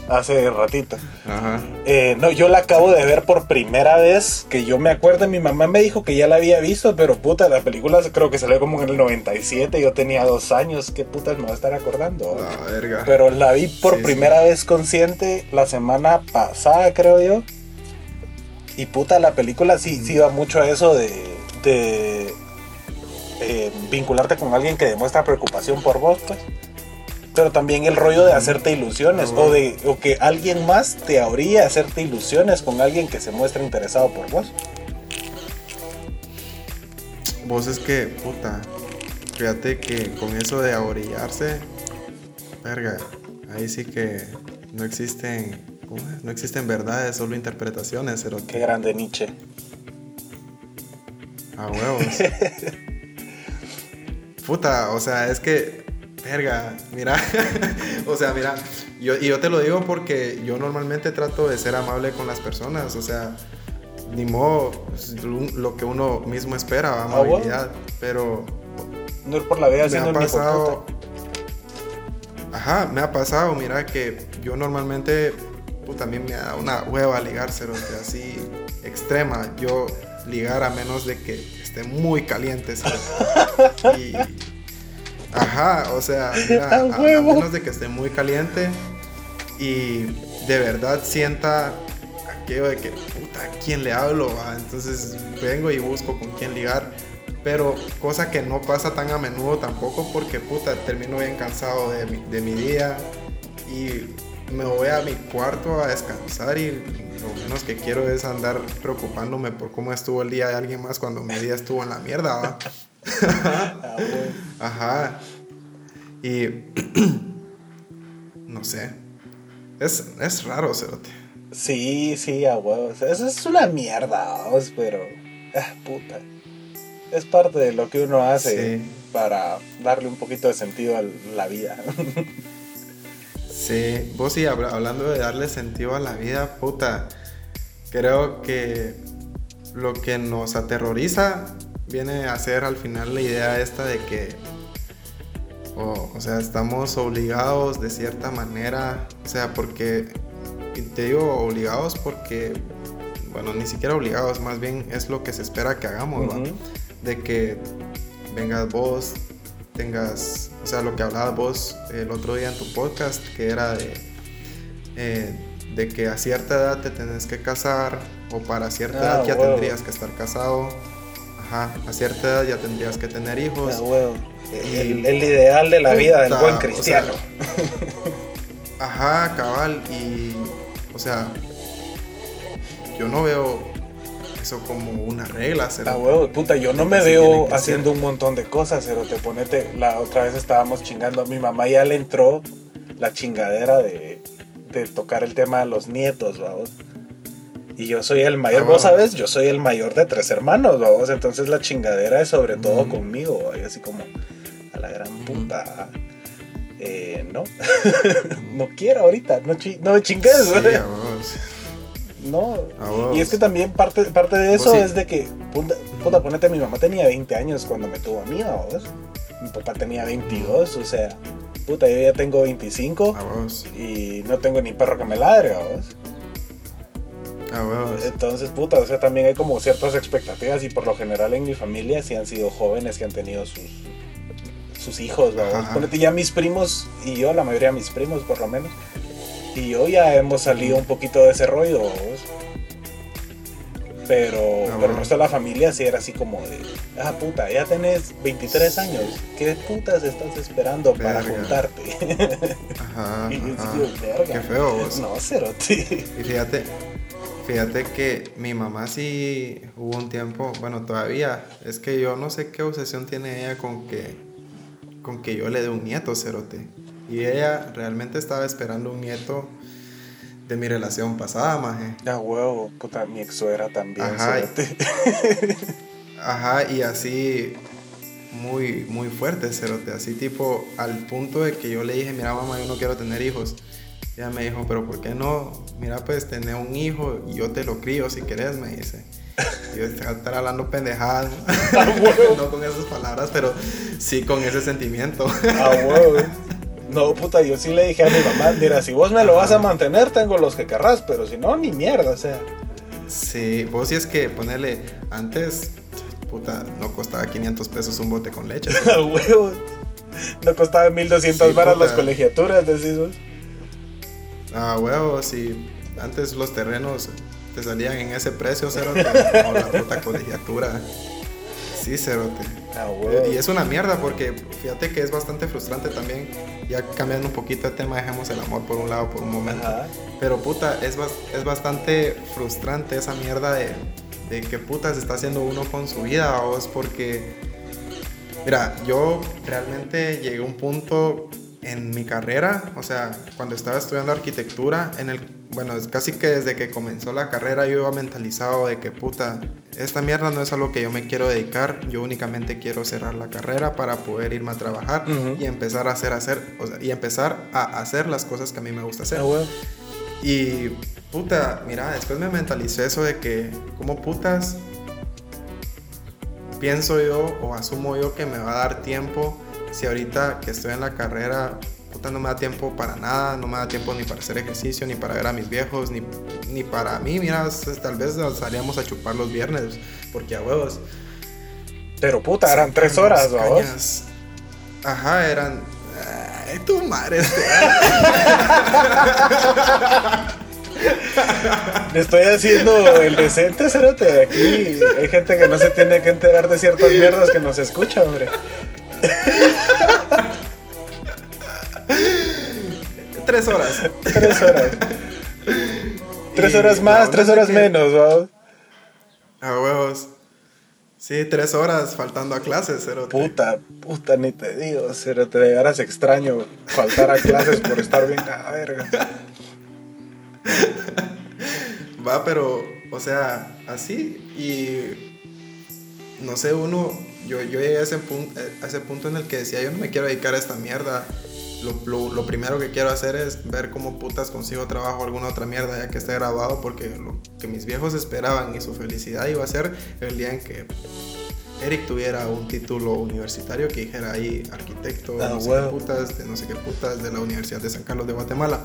Hace ratito. Ajá. Eh, no, yo la acabo de ver por primera vez, que yo me acuerdo, mi mamá me dijo que ya la había visto, pero puta, la película creo que salió como en el 97, yo tenía dos años, qué putas me va a estar acordando. Verga. Pero la vi por Sí, sí. primera vez consciente la semana pasada, creo yo. Y puta, la película sí, sí va mucho a eso de, de eh, vincularte con alguien que demuestra preocupación por vos, pues. Pero también el rollo de hacerte ilusiones o, de, o que alguien más te habría hacerte ilusiones con alguien que se muestra interesado por vos. Vos es que, puta. Fíjate que con eso de ahorillarse. Verga. Ahí sí que no existen. No existen verdades, solo interpretaciones, Cerote. Qué grande Nietzsche. A huevos. *laughs* Puta, o sea, es que, verga, mira, *laughs* o sea, mira, yo, y yo te lo digo porque yo normalmente trato de ser amable con las personas, o sea, ni modo, es lo que uno mismo espera, amabilidad, pero No ir por la vida me ha pasado, ajá, me ha pasado, mira, que yo normalmente, puta, también me da una hueva ligárselo, así, extrema, yo ligar a menos de que esté muy caliente, ¿sabes? *laughs* Y, ajá, o sea, *laughs* mira, A menos de que esté muy caliente y de verdad sienta aquello de que, puta, ¿a quién le hablo? va? Entonces vengo y busco con quién ligar. Pero cosa que no pasa tan a menudo tampoco porque, puta, termino bien cansado de mi, de mi día y me voy a mi cuarto a descansar y lo menos que quiero es andar preocupándome por cómo estuvo el día de alguien más cuando mi día estuvo en la mierda, ¿va? *laughs* *laughs* Ajá. Y *clears throat* no sé. Es, es raro, Cerote. Sí, sí, a huevos. Eso es una mierda, pero. Ah, puta. Es parte de lo que uno hace Sí. para darle un poquito de sentido a la vida. Sí, vos sí, habla- hablando de darle sentido a la vida, puta, creo que lo que nos aterroriza viene a ser al final la idea esta de que, o, o sea, estamos obligados de cierta manera, o sea, porque, te digo obligados porque, bueno, ni siquiera obligados, más bien es lo que se espera que hagamos. Ujú. de que vengas vos, tengas, o sea, lo que hablabas vos el otro día en tu podcast, que era de, eh, de que a cierta edad te tenés que casar, o para cierta Ah, edad ya tendrías que estar casado, ajá, a cierta edad ya tendrías que tener hijos. Ah, huevo. Y- El, el ideal de la vida del buen o sea, cristiano. *laughs* Ajá, cabal, y, o sea, yo no veo eso como una regla, Ah, huevo, puta, yo no me veo haciendo un montón de cosas, pero te ponete, la otra vez estábamos chingando, a mi mamá ya le entró la chingadera de, de tocar el tema de los nietos, vamos. Y yo soy el mayor, Ah, vos bueno. sabes, yo soy el mayor de tres hermanos, vamos, entonces la chingadera es sobre todo Ujú. conmigo, y así como a la gran puta. Eh, no, *laughs* no quiero ahorita, no, chi- no me chingues, Sí, vos. No. Vos. Y es que también parte, parte de eso Vos sí. es de que, puta, puta, ponete, mi mamá tenía 20 años cuando me tuvo a mí, vamos. Mi papá tenía 22, o sea, puta, yo ya tengo 25 A vos, y no tengo ni perro que me ladre, vamos. A vos. Entonces, puta, o sea, también hay como ciertas expectativas y por lo general en mi familia sí han sido jóvenes que han tenido sus, sus hijos. Ponete ya mis primos y yo, la mayoría de mis primos por lo menos, y yo ya hemos salido un poquito de ese rollo. Pero, Ah, pero el resto de la familia sí era así como de, ah, puta, ya tenés 23 años, ¿qué putas estás esperando para juntarte? *laughs* Ajá, y yo ajá. digo, verga. Qué feo vos. No, cerote. Y fíjate, fíjate que mi mamá sí hubo un tiempo, bueno, todavía, es que yo no sé qué obsesión tiene ella con que, con que yo le dé un nieto, cerote. Y ella realmente estaba esperando un nieto de mi relación pasada, maje. Ya huevo, puta, mi ex suegra también, Ajá. cerote. *laughs* Ajá, y así muy, muy fuerte, cerote. Así tipo, al punto de que yo le dije, mira mamá, yo no quiero tener hijos. Ella me dijo, pero ¿por qué no? Mira, pues tener un hijo y yo te lo crío si querés, me dice. Y yo estaba estar hablando pendejadas, *laughs* *laughs* no con esas palabras, pero sí con ese sentimiento. Ah, huevo. *laughs* No, puta, yo sí le dije a mi mamá, mira, si vos me lo vas a mantener, tengo los que querrás, pero si no, ni mierda, o sea. Sí, vos sí es que ponerle, antes, puta, no costaba 500 pesos un bote con leche. A huevo. No costaba 1200 Sí, varas las colegiaturas, decís vos. Ah, huevo, si antes los terrenos te salían en ese precio, cerote, *laughs* o la puta colegiatura. Sí, cerote. Ah, huevo. Y es una mierda porque fíjate que es bastante frustrante también. Ya cambiando un poquito de tema, dejemos el amor por un lado por un momento. Ajá. Pero puta, es, bas- es bastante frustrante esa mierda de, de qué putas está haciendo uno con su vida, o es porque, mira, yo realmente llegué a un punto en mi carrera, o sea, cuando estaba estudiando arquitectura, en el, bueno, casi que desde que comenzó la carrera yo iba mentalizado de que puta, esta mierda no es a lo que yo me quiero dedicar, yo únicamente quiero cerrar la carrera para poder irme a trabajar Ujú. y empezar a hacer, hacer, o sea, y empezar a hacer las cosas que a mí me gusta hacer. Ah. Y puta, mira, después me mentalicé eso de que, como putas, pienso yo o asumo yo que me va a dar tiempo si ahorita que estoy en la carrera, puta, no me da tiempo para nada, no me da tiempo ni para hacer ejercicio, ni para ver a mis viejos, ni, ni para mí, mira, tal vez salíamos a chupar los viernes, porque a huevos. Pero puta, eran tres horas, cañas. Ajá, eran... Ay, tu madre, este. *laughs* Le estoy haciendo el decente, cerote. Aquí hay gente que no se tiene que enterar de ciertas mierdas que nos escucha, hombre. *laughs* Tres horas. Tres horas. Tres horas más, tres horas que- menos, vamos. A huevos. Sí, tres horas faltando a clases. Puta, puta, ni te digo, cerote, de veras extraño faltar a clases por estar bien a verga. Va, pero, o sea, así y no sé, uno, yo, yo llegué a ese, punto, a ese punto en el que decía, yo no me quiero dedicar a esta mierda. Lo, lo, lo, primero que quiero hacer es ver cómo putas consigo trabajo alguna otra mierda ya que esté grabado porque lo que mis viejos esperaban y su felicidad iba a ser el día en que Eric tuviera un título universitario que dijera ahí arquitecto Ah, no sé qué putas, de no sé qué putas de la Universidad de San Carlos de Guatemala.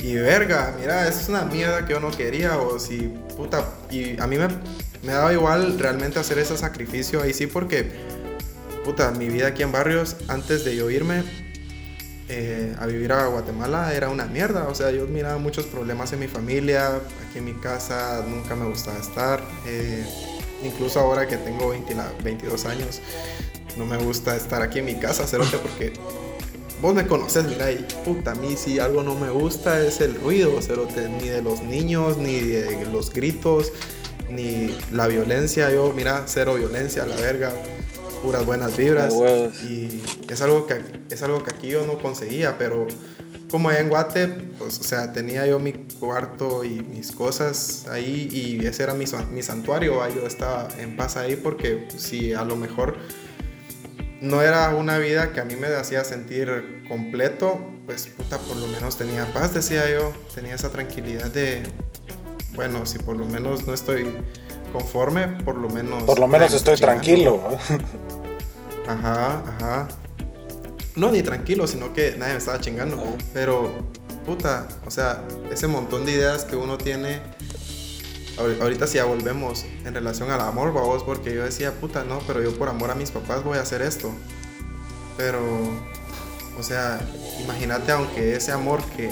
Y verga, mira, eso es una mierda que yo no quería, o si, puta, y a mí me, me daba igual realmente hacer ese sacrificio ahí sí, porque, puta, mi vida aquí en Barrios, antes de yo irme eh, a vivir a Guatemala, era una mierda, o sea, yo miraba muchos problemas en mi familia, aquí en mi casa nunca me gustaba estar, eh, incluso ahora que tengo 20 la- 22 años, no me gusta estar aquí en mi casa, cerote, porque vos me conoces, mira, y puta, a mí si algo no me gusta es el ruido, cerote, ni de los niños, ni de los gritos, ni la violencia, yo, mira, cero violencia, la verga, puras buenas vibras, y es algo que, es algo que aquí yo no conseguía, pero como allá en Guate, pues, o sea, tenía yo mi cuarto y mis cosas ahí, y ese era mi, mi santuario, yo estaba en paz ahí, porque si a lo mejor no era una vida que a mí me hacía sentir completo, pues puta, por lo menos tenía paz, decía yo, tenía esa tranquilidad de, bueno, si por lo menos no estoy conforme, por lo menos... Por lo menos estoy chingando. tranquilo. Ajá, ajá. No, ni tranquilo, sino que nadie me estaba chingando. Pero, puta, o sea, ese montón de ideas que uno tiene. ahor- Ahorita si ya volvemos en relación al amor, vos, porque yo decía, puta, no, pero yo por amor a mis papás voy a hacer esto. Pero, o sea, imagínate, aunque ese amor que,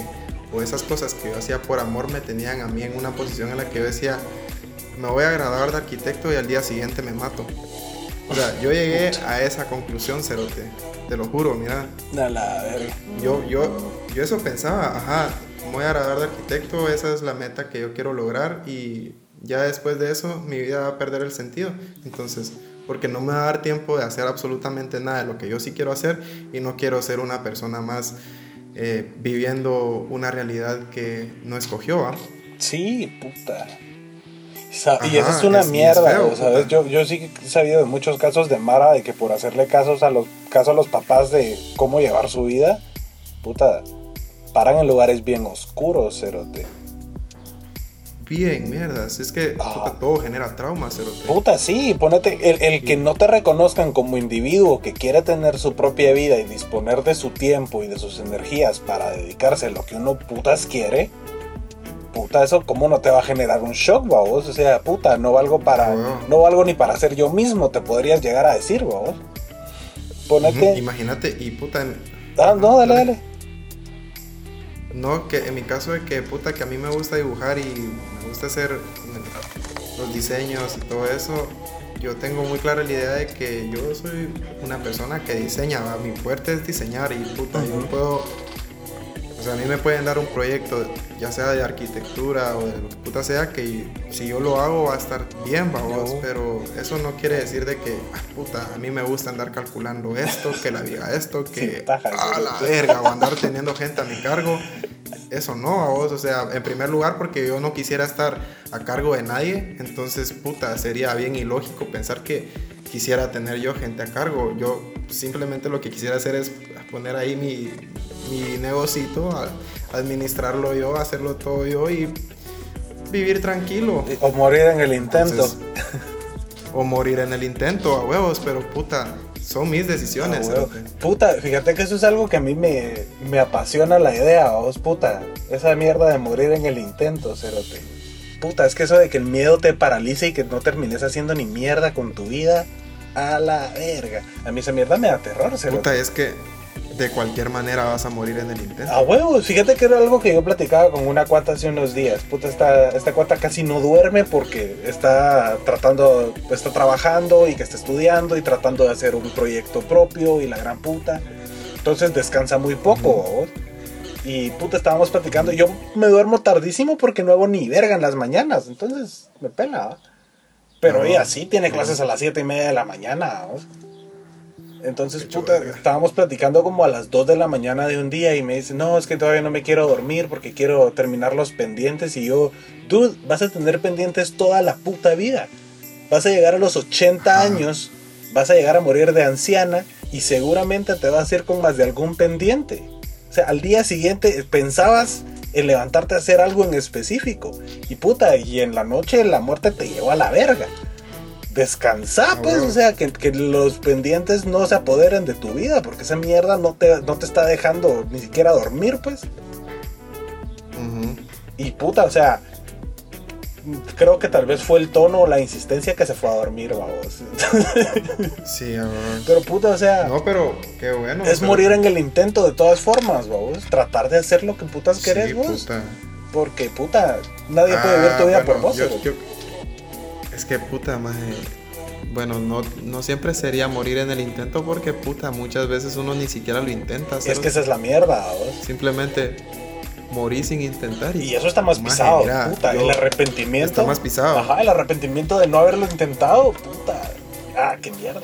o esas cosas que yo hacía por amor me tenían a mí en una posición en la que yo decía, me voy a graduar de arquitecto y al día siguiente me mato. O sea, yo llegué *laughs* a esa conclusión, Cerote. Te lo juro, mira. A la verga. Yo, yo, yo eso pensaba, ajá, me voy a graduar de arquitecto, esa es la meta que yo quiero lograr y ya después de eso mi vida va a perder el sentido. Entonces, porque no me va a dar tiempo de hacer absolutamente nada de lo que yo sí quiero hacer y no quiero ser una persona más eh, viviendo una realidad que no escogió, ¿va? Sí, puta. Y esa es una es- y es mierda, feo, ¿sabes? Yo, yo sí he sabido de muchos casos de Mara de que por hacerle casos a los, caso a los papás de cómo llevar su vida, puta, paran en lugares bien oscuros, cerote. Bien, mierdas, es que Ah. puta, todo genera trauma, Cerote. Puta, sí, ponete, el, el que no te reconozcan como individuo que quiere tener su propia vida y disponer de su tiempo y de sus energías para dedicarse a lo que uno putas quiere, puta, eso cómo no te va a generar un shock, vos, o sea, puta, no valgo para, no valgo ni para ser yo mismo, te podrías llegar a decir, vos. Ponete, Imagínate, y puta, en- ah, no, dale, dale. No, que en mi caso de que puta que a mí me gusta dibujar y gusta hacer los diseños y todo eso, yo tengo muy clara la idea de que yo soy una persona que diseña, ¿va? mi fuerte es diseñar y puta, yo Ujú. puedo, o sea, a mí me pueden dar un proyecto, ya sea de arquitectura o de lo que puta sea, que si yo lo hago va a estar bien, vamos, No. pero eso no quiere decir de que, ah, puta, a mí me gusta andar calculando esto, que la diga esto, *laughs* que, Sí, paja, a la verga, o andar teniendo gente a mi cargo. Eso no, a vos, o sea, en primer lugar porque yo no quisiera estar a cargo de nadie, entonces, puta, sería bien ilógico pensar que quisiera tener yo gente a cargo. Yo simplemente lo que quisiera hacer es poner ahí mi, mi negocito, a- administrarlo yo, hacerlo todo yo y vivir tranquilo. O morir en el intento. Entonces, o morir en el intento, a huevos, pero puta, son mis decisiones. Ah. Puta, fíjate que eso es algo que a mí me, me apasiona la idea, vos, puta. Esa mierda de morir en el intento, cerote. Puta, es que eso de que el miedo te paralice y que no termines haciendo ni mierda con tu vida, a la verga. A mí esa mierda me da terror, cerote. Puta, es que de cualquier manera vas a morir en el intento. A huevos, fíjate que era algo que yo platicaba con una cuata hace unos días. Puta, esta, esta cuata casi no duerme porque está tratando, está trabajando y que está estudiando y tratando de hacer un proyecto propio y la gran puta. Entonces descansa muy poco. ¿vos? Y puta, estábamos platicando. Yo me duermo tardísimo porque no hago ni verga en las mañanas. Entonces me pela. Pero ella sí tiene clases a las 7 y media de la mañana. Entonces, puta, estábamos platicando como a las 2 de la mañana de un día y me dice, no, es que todavía no me quiero dormir porque quiero terminar los pendientes. Y yo, dude, vas a tener pendientes toda la puta vida. Vas a llegar a los 80 Ajá. años, vas a llegar a morir de anciana y seguramente te vas a ir con más de algún pendiente. O sea, al día siguiente pensabas en levantarte a hacer algo en específico. Y puta, y en la noche la muerte te llevó a la verga. Descansá, Ah, pues, o sea, que, que los pendientes no se apoderen de tu vida, porque esa mierda no te, no te está dejando ni siquiera dormir, pues. Y puta, o sea, creo que tal vez fue el tono o la insistencia que se fue a dormir, vamos. *laughs* Sí, a ver. Pero puta, o sea, No, pero qué bueno. es pero- morir en el intento de todas formas, vamos. Tratar de hacer lo que putas Sí, querés vos. puta. Porque puta, nadie puede ver tu Ah, vida bueno, por vos. yo- yo- es que puta, maje. Bueno, no, no siempre sería morir en el intento porque puta, muchas veces uno ni siquiera lo intenta. Es que esa es la mierda, vos. Simplemente morir sin intentar. Y eso está más Maje, pisado, mira, puta. El arrepentimiento. Está más pisado. Ajá, el arrepentimiento de no haberlo intentado, puta. Ah, qué mierda.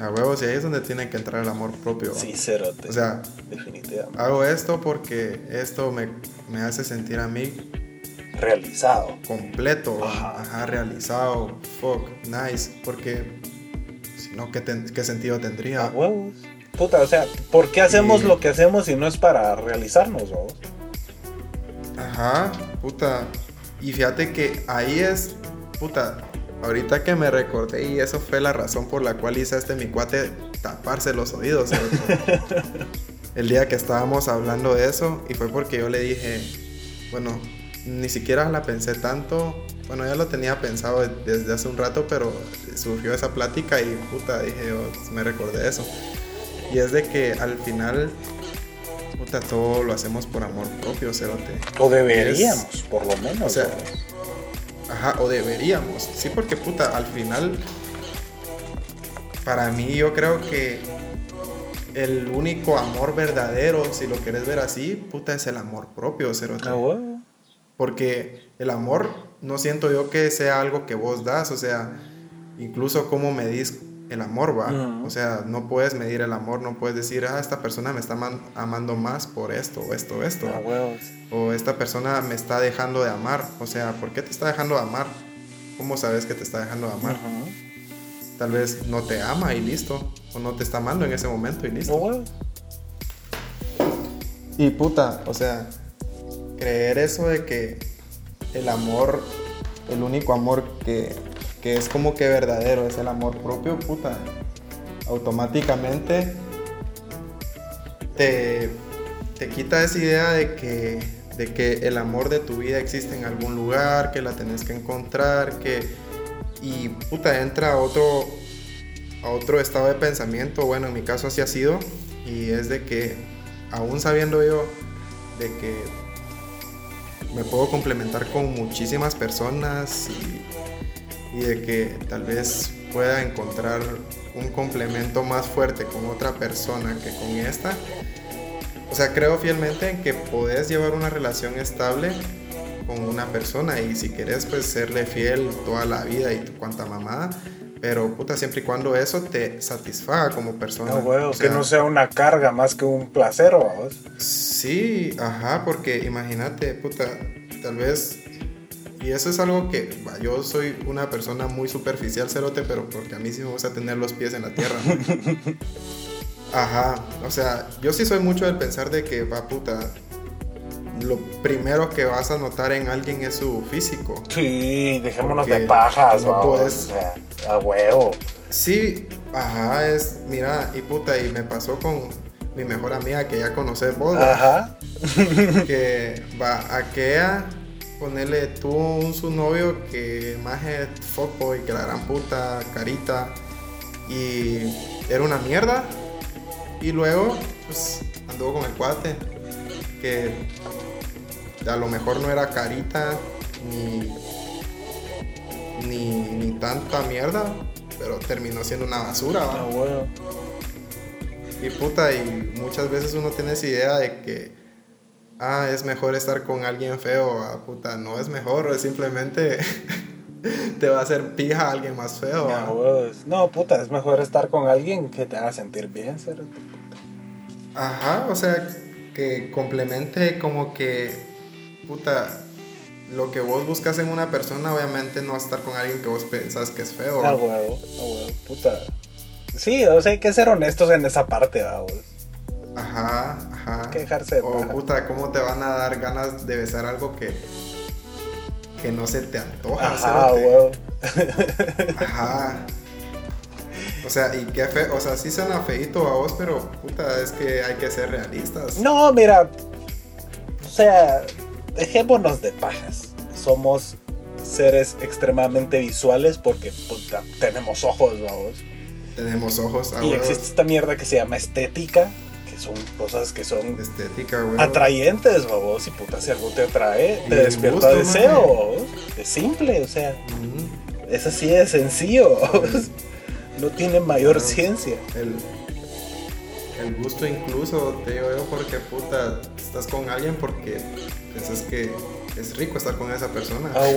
A huevos, y ahí es donde tiene que entrar el amor propio. Sí, cerote. O sea, definitivamente. hago esto porque esto me, me hace sentir a mí Realizado. completo, Ajá. ajá, realizado, fuck, nice, porque si no, ¿qué, qué sentido A tendría? huevos. Puta, o sea, ¿por qué hacemos Y- lo que hacemos si no es para realizarnos, vos? Ajá, puta. Y fíjate que ahí es, puta, ahorita que me recordé y eso fue la razón por la cual hice a este mi cuate taparse los oídos. *laughs* El día que estábamos hablando de eso y fue porque yo le dije, bueno, ni siquiera la pensé tanto, bueno, ya lo tenía pensado de- desde hace un rato, pero surgió esa plática y puta, dije, yo me recordé eso. Y es de que al final, puta, todo lo hacemos por amor propio, cerote. O deberíamos, por lo menos. O sea. Ajá, o deberíamos. Sí, porque puta, al final, para mí yo creo que el único amor verdadero, si lo quieres ver así, puta, es el amor propio, cerote. A huevo. Porque el amor no siento yo que sea algo que vos das, o sea, incluso cómo medís el amor, va. O sea, no puedes medir el amor, no puedes decir, ah, esta persona me está aman- amando más por esto, o esto, esto. A huevos. O esta persona me está dejando de amar. O sea, ¿por qué te está dejando de amar? ¿Cómo sabes que te está dejando de amar? Ujú. Tal vez no te ama y listo. O no te está amando en ese momento y listo. huevos. Y puta, o sea, creer eso de que el amor, el único amor que, que es como que verdadero es el amor propio, puta, automáticamente te, te quita esa idea de que, de que el amor de tu vida existe en algún lugar, que la tenés que encontrar, que... Y puta, entra a otro, a otro estado de pensamiento, bueno, en mi caso así ha sido, y es de que aún sabiendo yo de que me puedo complementar con muchísimas personas y, de que tal vez pueda encontrar un complemento más fuerte con otra persona que con esta. O sea, creo fielmente en que podés llevar una relación estable con una persona y si querés pues serle fiel toda la vida y tu cuanta mamada, pero puta siempre y cuando eso te satisfaga como persona. A huevos. O sea, que no sea una carga más que un placer, vos. Sí, ajá, porque imagínate, puta, tal vez, y eso es algo que, yo soy una persona muy superficial, cerote, pero porque a mí sí me gusta tener los pies en la tierra. ¿no? *laughs* Ajá, o sea, yo sí soy mucho del pensar de que, va, puta, lo primero que vas a notar en alguien es su físico. Sí, dejémonos de pajas, no vamos. puedes- O sea, a huevo. Sí, ajá, es, mira, y puta, y me pasó con mi mejor amiga que ya conoces vos. Ajá. *laughs* que va a que ella ponerle tuvo un su novio que más es fuckboy que la gran puta carita y era una mierda y luego pues anduvo con el cuate que a lo mejor no era carita ni ni, ni tanta mierda pero terminó siendo una basura ¿va? A huevo. Y puta, y muchas veces uno tiene esa idea de que, ah, es mejor estar con alguien feo, ah, puta, no es mejor, es simplemente *laughs* te va a hacer pija a alguien más feo. Huevos. No, puta, es mejor estar con alguien que te haga sentir bien. Ajá, o sea, que complemente como que, puta, lo que vos buscas en una persona, obviamente no vas a estar con alguien que vos pensás que es feo. Ah, huevo, ah, huevo, puta. Sí, o sea, hay que ser honestos en esa parte, vamos. Ajá, ajá. Hay que dejarse de O puta, ¿cómo te van a dar ganas de besar algo que, que no se te antoja? Ajá, cerote? huevo. Ajá. O sea, y qué fe, o sea, sí suena feito a vos, pero puta, es que hay que ser realistas. No, mira, o sea, dejémonos de pajas. Somos seres extremadamente visuales porque puta, tenemos ojos, vamos. Tenemos ojos, a Y huevos, existe esta mierda que se llama estética, que son cosas que son estética, güey. atrayentes, vamos. Y puta, si algo te atrae, te despierta gusto, deseo. Es simple, o sea, es así de sencillo. No tiene mayor ciencia. El, el gusto incluso, te digo yo, porque puta, estás con alguien porque piensas que es rico estar con esa persona. Ah.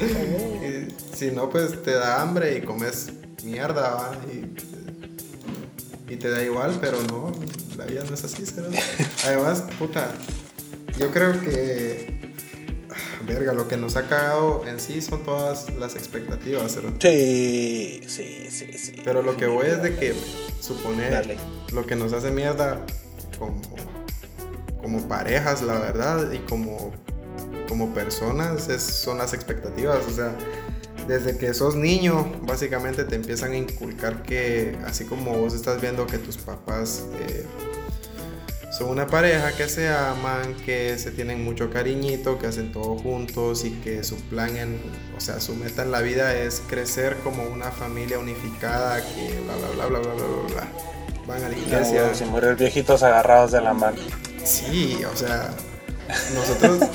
*laughs* Y si no, pues te da hambre y comes mierda. Y, y te da igual, pero no, la vida no es así, ¿sabes? *laughs* Además, puta, yo creo que, verga, lo que nos ha cagado en sí son todas las expectativas, ¿sabes? Sí, sí, sí, sí. Pero lo que voy es de que suponer Dale. lo que nos hace mierda como, como parejas, la verdad, y como, como personas es- son las expectativas. O sea, desde que sos niño, básicamente te empiezan a inculcar que, así como vos estás viendo que tus papás eh, son una pareja que se aman, que se tienen mucho cariñito, que hacen todo juntos y que su plan, en, o sea, su meta en la vida es crecer como una familia unificada, que bla, bla, bla, bla, bla, bla, bla. Van a la iglesia. morir viejitos agarrados de la mano. Sí, o sea, nosotros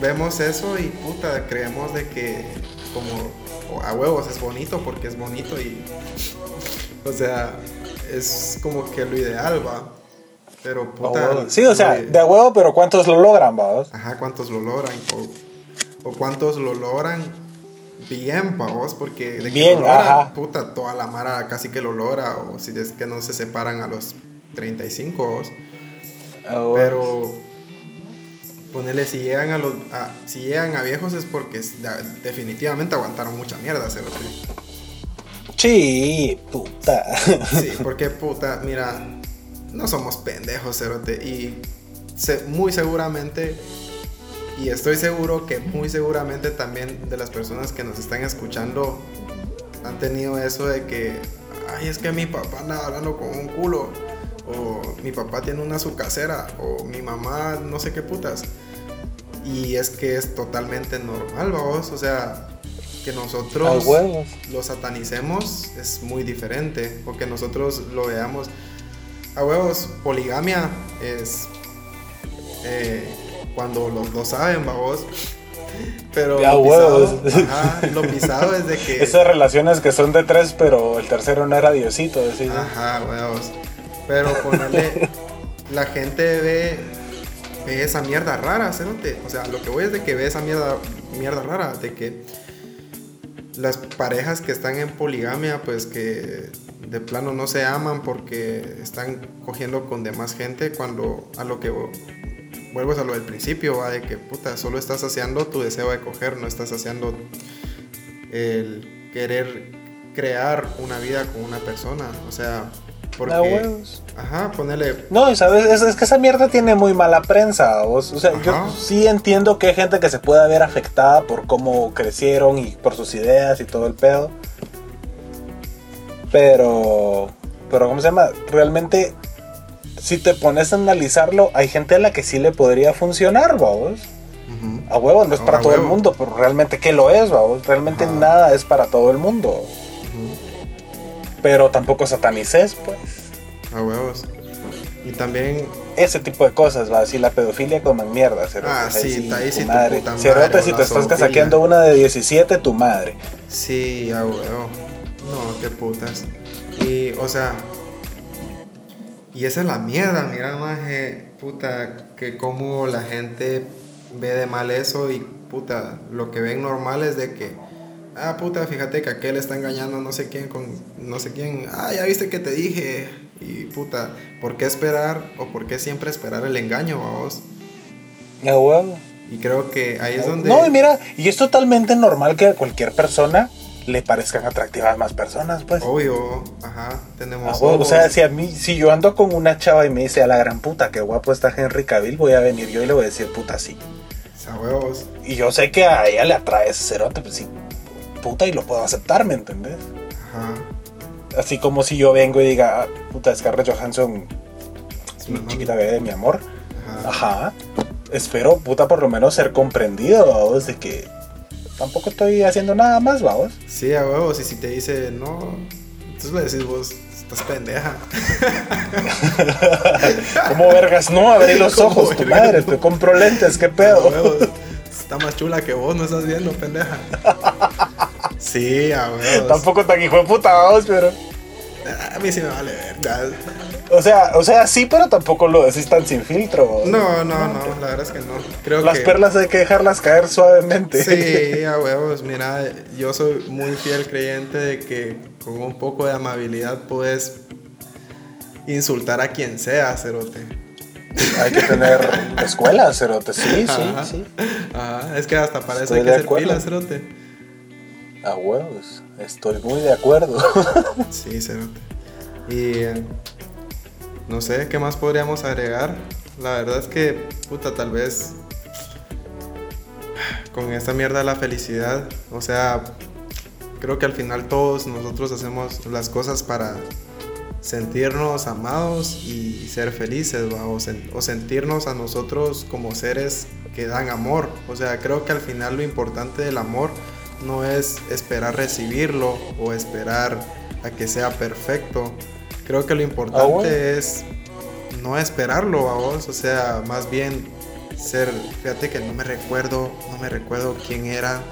vemos eso y puta, creemos de que como a huevos es bonito porque es bonito y o sea, es como que lo ideal, va. Pero puta. Sí, o sea, de huevo, pero ¿cuántos lo logran, vamos? Ajá, cuántos lo logran o, o cuántos lo logran bien, vos, porque de que Bien, lo logran, ajá. puta, toda la mara casi que lo logra o si es que no se separan a los 35, vos. Pero ponerle si llegan a los a- si llegan a viejos es porque definitivamente aguantaron mucha mierda, cerote. Sí, puta. Sí, porque puta, mira, no somos pendejos, cerote y se- muy seguramente y estoy seguro que muy seguramente también de las personas que nos están escuchando han tenido eso de que ay, es que mi papá anda hablando con un culo o mi papá tiene una su casera o mi mamá no sé qué putas. Y es que es totalmente normal, vamos, o sea, que nosotros huevos. lo satanicemos es muy diferente. O que nosotros lo veamos. A huevos, poligamia es eh, cuando los dos saben, babos. *laughs* Pero Ya, lo pisado, ajá, lo pisado es de que. *laughs* Esas relaciones que son de tres, pero el tercero no era Diosito, decís. Ajá, huevos. Pero *laughs* ponerle. la gente ve, ve esa mierda rara, cerote. O sea, lo que voy es de que ve esa mierda, mierda rara. De que las parejas que están en poligamia, pues que de plano no se aman porque están cogiendo con demás gente. Cuando a lo que vuelves a lo del principio, va de que puta, solo estás saciando tu deseo de coger, no estás saciando el querer crear una vida con una persona. O sea, porque. A huevos. Ajá, ponerle. No, sabes, es, es que esa mierda tiene muy mala prensa, vos. O sea, Ajá. yo sí entiendo que hay gente que se puede ver afectada por cómo crecieron y por sus ideas y todo el pedo. Pero, pero ¿cómo se llama? Realmente, si te pones a analizarlo, hay gente a la que sí le podría funcionar, vamos. A huevo, no es No, para todo el mundo, pero realmente, ¿qué lo es, vamos? Realmente Ajá. nada es para todo el mundo. Pero tampoco satanices, pues. A huevos. Y también ese tipo de cosas, va, así la pedofilia como en mierda, cerote. Ah, sí, ahí tu sí tu madre. puta madre, Cerote, si te estás casaqueando una de 17, tu madre. Sí, a huevo. No, qué putas. Y, o sea. Y esa es la mierda, mira, maje. Puta, que como la gente ve de mal eso y puta, lo que ven normal es de que, ah, puta, fíjate que aquel está engañando a no sé quién con no sé quién, ah, ya viste que te dije, y puta, ¿por qué esperar o por qué siempre esperar el engaño, vos? Ah, huevo. Y creo que ahí es donde... No, y mira, y es totalmente normal que a cualquier persona le parezcan atractivas más personas, pues. Obvio, ajá, tenemos... Ah, o sea, si a mí, si yo ando con una chava y me dice a la gran puta, qué guapo está Henry Cavill, voy a venir yo y le voy a decir puta sí. A huevos. Y yo sé que a ella le atrae ese cerote, pues sí, puta, y lo puedo aceptar, ¿me entendés? Ajá. Así como si yo vengo y diga, ah, puta, Scarlett Johansson, Es mi chiquita bebé de mi amor. Ajá. Ajá. Espero, puta, por lo menos ser comprendido, vamos, de que tampoco estoy haciendo nada más, vamos. Sí, a huevos. Y si te dice no, entonces le decís vos, estás pendeja. *laughs* ¿Cómo vergas? No, abrí los ¿Cómo ojos, tu madre, te compro lentes, qué pedo. *laughs* Está más chula que vos, no estás viendo, pendeja. *laughs* Sí, a huevos. Tampoco tan hijo de puta, vamos, pero. A mí sí me vale ver. O sea, o sea, sí, pero tampoco lo decís tan sin filtro. No, no, no, la verdad es que no. Creo Las que... perlas hay que dejarlas caer suavemente. Sí, *laughs* a huevos. Mira, yo soy muy fiel creyente de que con un poco de amabilidad puedes insultar a quien sea, cerote. Hay que tener escuelas, cerote. Sí, sí, Ajá. sí. Ajá, es que hasta para eso hay que ser pilas, cerote. A huevos. Estoy muy de acuerdo. *laughs* Sí, cerote. Y no sé, ¿qué más podríamos agregar? La verdad es que, puta, tal vez con esta mierda la felicidad, o sea, creo que al final todos nosotros hacemos las cosas para sentirnos amados y ser felices. O, o sentirnos a nosotros como seres que dan amor. O sea, creo que al final lo importante del amor no es esperar recibirlo o esperar a que sea perfecto. Creo que lo importante Ah, bueno. es no esperarlo a vos, o sea, más bien ser, fíjate que no me recuerdo, no me recuerdo quién era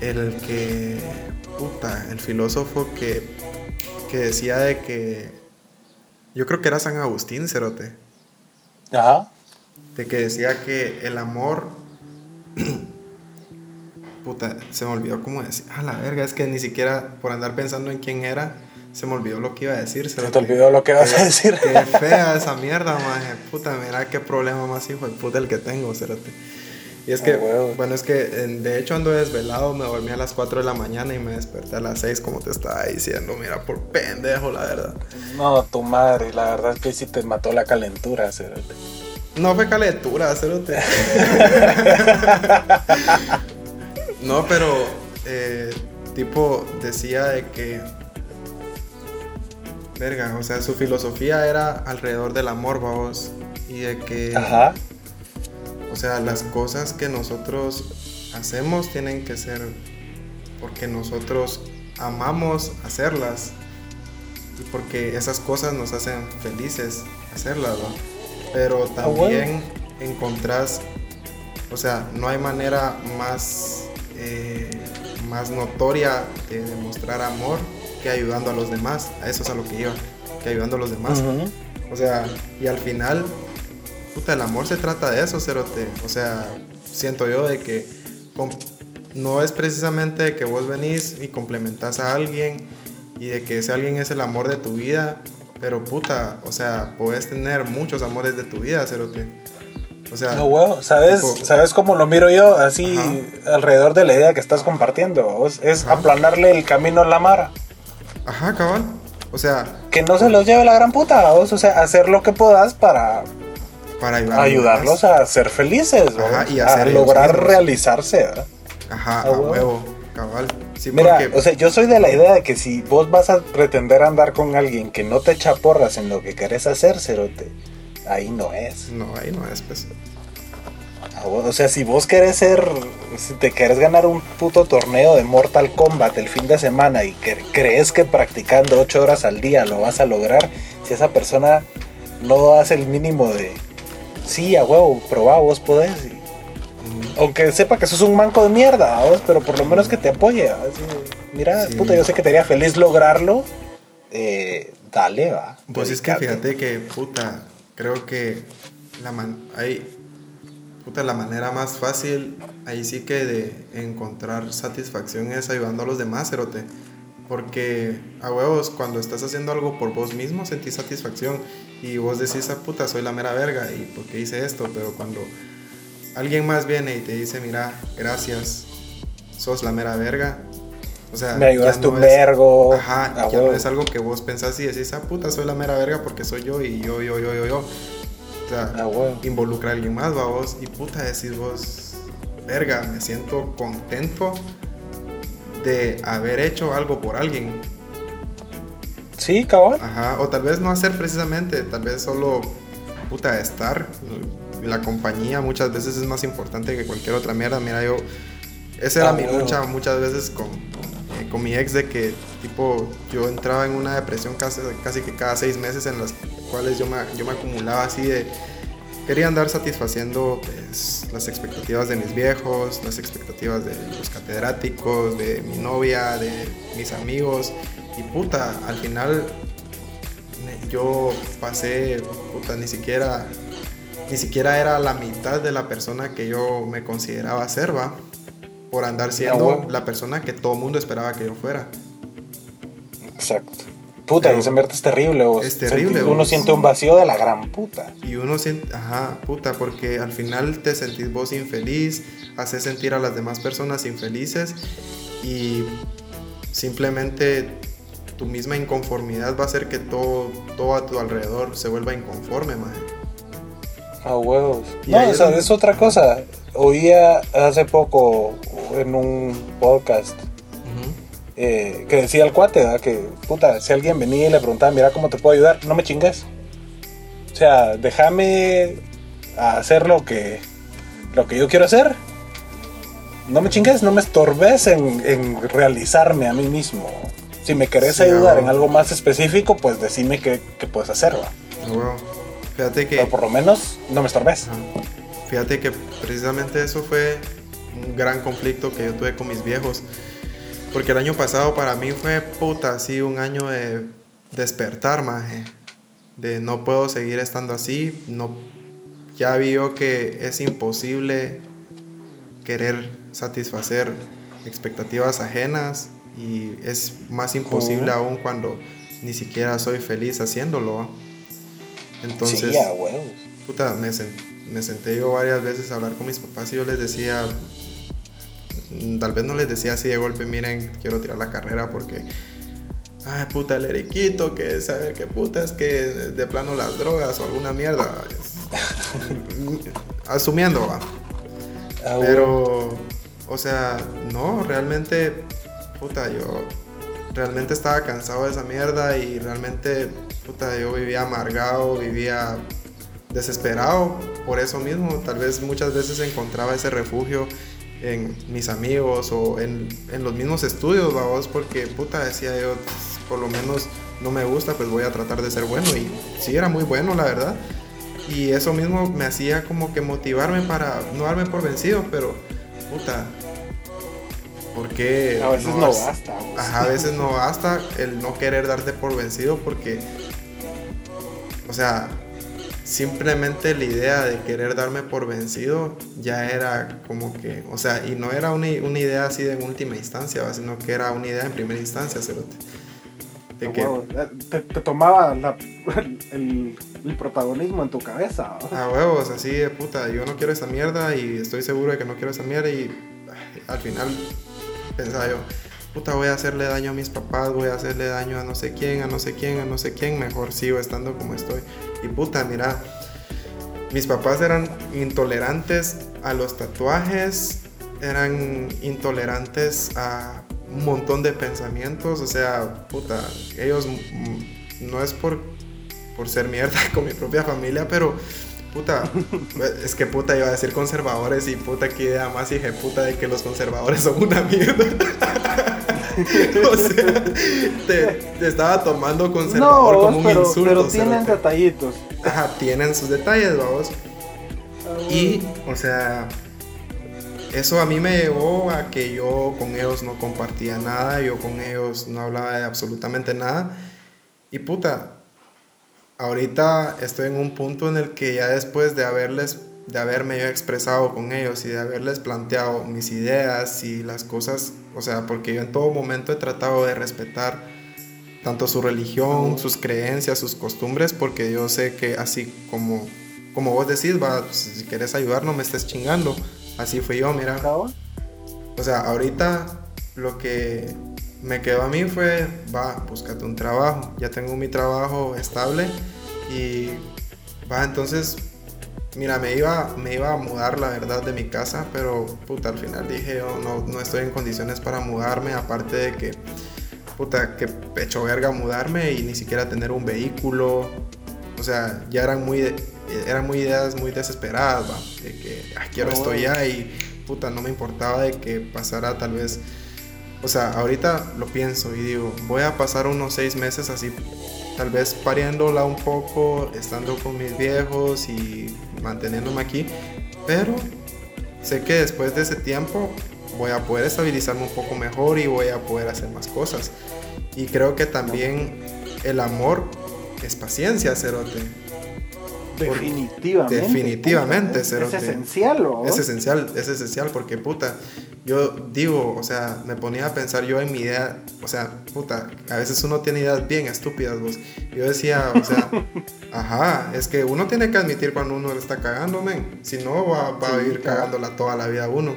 el que, puta, el filósofo que, que decía de que, yo creo que era San Agustín, Cerote, Ajá. de que decía que el amor, *clears throat* puta, se me olvidó cómo decir, a la verga, es que ni siquiera por andar pensando en quién era, se me olvidó lo que iba a decir, Se te olvidó lo que Qué- a decir. Qué fea esa mierda, maje. Puta, mira qué problema más hijo de puta el que tengo, cerote. Y es que, Ah, huevo. bueno, es que de hecho ando desvelado, me dormí a las 4 de la mañana y me desperté a las 6 como te estaba diciendo, mira, por pendejo, la verdad. No, tu madre, la verdad es que sí te mató la calentura, cerote. No fue calentura, cerote. *laughs* no, pero, eh, tipo, decía de que, verga, o sea, su filosofía era alrededor del amor, vamos, y de que... Ajá. O sea, las cosas que nosotros hacemos tienen que ser porque nosotros amamos hacerlas y porque esas cosas nos hacen felices hacerlas, ¿no? Pero también encontrás, o sea, no hay manera más, eh, más notoria de demostrar amor que ayudando a los demás. A eso es a lo que iba, que ayudando a los demás. O sea, y al final, puta, el amor se trata de eso, Cerote. O sea, siento yo de que no es precisamente de que vos venís y complementás a alguien y de que ese alguien es el amor de tu vida, pero puta, o sea, puedes tener muchos amores de tu vida, Cerote. O sea, No, huevo, ¿sabes, tipo- ¿sabes cómo lo miro yo? Así Ajá. alrededor de la idea que estás compartiendo. Es Ajá. aplanarle el camino a la mara. ajá, cabal. O sea, Que no se los lleve la gran puta, vos. O sea, hacer lo que puedas para para ayudarlos a ser felices, Ajá, y a lograr mismos. realizarse. ¿verdad? Ajá, a huevo. huevo, cabal. Sí, Mira, porque... o sea, yo soy de la idea de que si vos vas a pretender andar con alguien que no te echa porras en lo que querés hacer, cerote, ahí no es. No, ahí no es, pues. Ah, O sea, si vos querés ser, si te querés ganar un puto torneo de Mortal Kombat el fin de semana y que crees que practicando 8 horas al día lo vas a lograr, si esa persona no hace el mínimo de, sí, a huevo, probá, vos podés. y- mm, aunque sepa que sos un manco de mierda, vos, pero por lo menos que te apoye. mira, Sí. puta, yo sé que te haría feliz lograrlo. eh, dale, va. Pues es que fíjate que, puta, creo que la man hay, puta, la manera más fácil ahí sí que de encontrar satisfacción es ayudando a los demás, cerote. Porque a huevos, cuando estás haciendo algo por vos mismo, sentís satisfacción. Y vos decís, ah, puta, soy la mera verga. ¿Y por qué hice esto? Pero cuando alguien más viene y te dice, mira, gracias, sos la mera verga. O sea, me ayudaste un vergo. Ajá, ya no es algo que vos pensás y decís, ah, puta, soy la mera verga porque soy yo y yo, yo, yo, yo, yo. O sea, involucra a alguien más, va vos. Y puta, decís vos, verga, me siento contento de haber hecho algo por alguien. Sí, cabrón. Ajá, o tal vez no hacer precisamente, tal vez solo, puta, estar. La compañía muchas veces es más importante que cualquier otra mierda. Mira, yo, esa era mi lucha muchas veces con, con mi ex de que, tipo, yo entraba en una depresión casi, que cada seis meses en las cuales yo me, yo me acumulaba así de quería andar satisfaciendo pues, las expectativas de mis viejos, las expectativas de los catedráticos, de mi novia, de mis amigos. Y puta, al final yo pasé, puta, ni siquiera, ni siquiera era la mitad de la persona que yo me consideraba ser, va, por andar siendo la persona que todo el mundo esperaba que yo fuera. Exacto. Puta, esa mierda es terrible. Es terrible. Uno siente un vacío de la gran puta. Y uno siente, ajá, puta, porque al final te sentís vos infeliz, haces sentir a las demás personas infelices y simplemente tu misma inconformidad va a hacer que todo, todo a tu alrededor se vuelva inconforme, man. A huevos. no, o sea, es otra cosa. Oía hace poco en un podcast eh, que decía el cuate, que puta, si alguien venía y le preguntaba, mira cómo te puedo ayudar, no me chingues. O sea, déjame hacer lo que, lo que yo quiero hacer. No me chingues, no me estorbes en, realizarme a mí mismo. Si me querés ayudar en algo más específico, pues decime que, puedes hacerlo. Fíjate que... Pero por lo menos no me estorbes. Fíjate que precisamente eso fue un gran conflicto que yo tuve con mis viejos porque el año pasado para mí fue puta, así un año de despertar, maje. De no puedo seguir estando así. No, ya vio que es imposible querer satisfacer expectativas ajenas y es más imposible aún cuando ni siquiera soy feliz haciéndolo. Entonces, sí, puta, me, me senté yo varias veces a hablar con mis papás y yo les decía, Mm, tal vez no les decía así de golpe, miren, quiero tirar la carrera porque, ay, puta, el eriquito, que saber qué puta es que de plano las drogas o alguna mierda. *laughs* Asumiendo, va. Ah, Pero, o sea, no, realmente, puta, yo realmente estaba cansado de esa mierda y realmente, puta, yo vivía amargado, vivía desesperado por eso mismo. Tal vez muchas veces encontraba ese refugio en mis amigos o en, en los mismos estudios, vamos, porque puta decía yo, por lo menos no me gusta, pues voy a tratar de ser bueno. Y sí, era muy bueno, la verdad. Y eso mismo me hacía como que motivarme para no darme por vencido, pero puta. Porque a veces no, basta. Ajá, a veces no basta el no querer darte por vencido porque, o sea, simplemente la idea de querer darme por vencido ya era como que, o sea, y no era una, una idea así de última instancia, sino que era una idea en primera instancia, cerote. De que, te, tomaba *laughs* el, el, protagonismo en tu cabeza. A huevos, así de puta, yo no quiero esa mierda y estoy seguro de que no quiero esa mierda y al final pensaba yo, puta, voy a hacerle daño a mis papás, voy a hacerle daño a no sé quién, a no sé quién, a no sé quién, mejor sigo estando como estoy. Y puta, mira, mis papás eran intolerantes a los tatuajes, eran intolerantes a un montón de pensamientos, o sea, puta, ellos mm, no es por, por ser mierda *laughs* con mi propia familia, pero puta, *laughs* es que puta iba a decir conservadores y puta que idea más hija puta de que los conservadores son una mierda. *laughs* *laughs* o sea, te, estaba tomando conservador como un insulto. Pero tienen detallitos. Ajá, tienen sus detalles, vamos. Ah, y, o sea, eso a mí me llevó a que yo con ellos no compartía nada, yo con ellos no hablaba de absolutamente nada. Y puta, ahorita estoy en un punto en el que ya después de haberles de haberme yo expresado con ellos y de haberles planteado mis ideas y las cosas, o sea, porque yo en todo momento he tratado de respetar tanto su religión, sus creencias, sus costumbres, porque yo sé que así como, como vos decís, va, si quieres ayudar no me estés chingando. Así fui yo, mira. O sea, ahorita lo que me quedó a mí fue, va, búscate un trabajo. Ya tengo mi trabajo estable y va, entonces, mira, me iba, me iba a mudar, la verdad, de mi casa, pero puta, al final dije, yo no, no estoy en condiciones para mudarme, aparte de que, puta, que pecho verga mudarme y ni siquiera tener un vehículo. O sea, ya eran muy, eran muy ideas muy desesperadas, va, de que quiero esto ya y puta, no me importaba de que pasara tal vez o sea, ahorita lo pienso y digo, voy a pasar unos seis meses así tal vez pariéndola un poco, estando con mis viejos y manteniéndome aquí, pero sé que después de ese tiempo voy a poder estabilizarme un poco mejor y voy a poder hacer más cosas. Y creo que también el amor es paciencia, Cerote. Definitivamente. Definitivamente, Es esencial, ¿o? Es esencial, es esencial porque, puta, yo digo, o sea, me ponía a pensar yo en mi idea, o sea, puta, a veces uno tiene ideas bien estúpidas, vos. Yo decía, o sea, *laughs* ajá, es que uno tiene que admitir cuando uno le está cagando, men. Si no, va, va a ir cagándola toda la vida uno.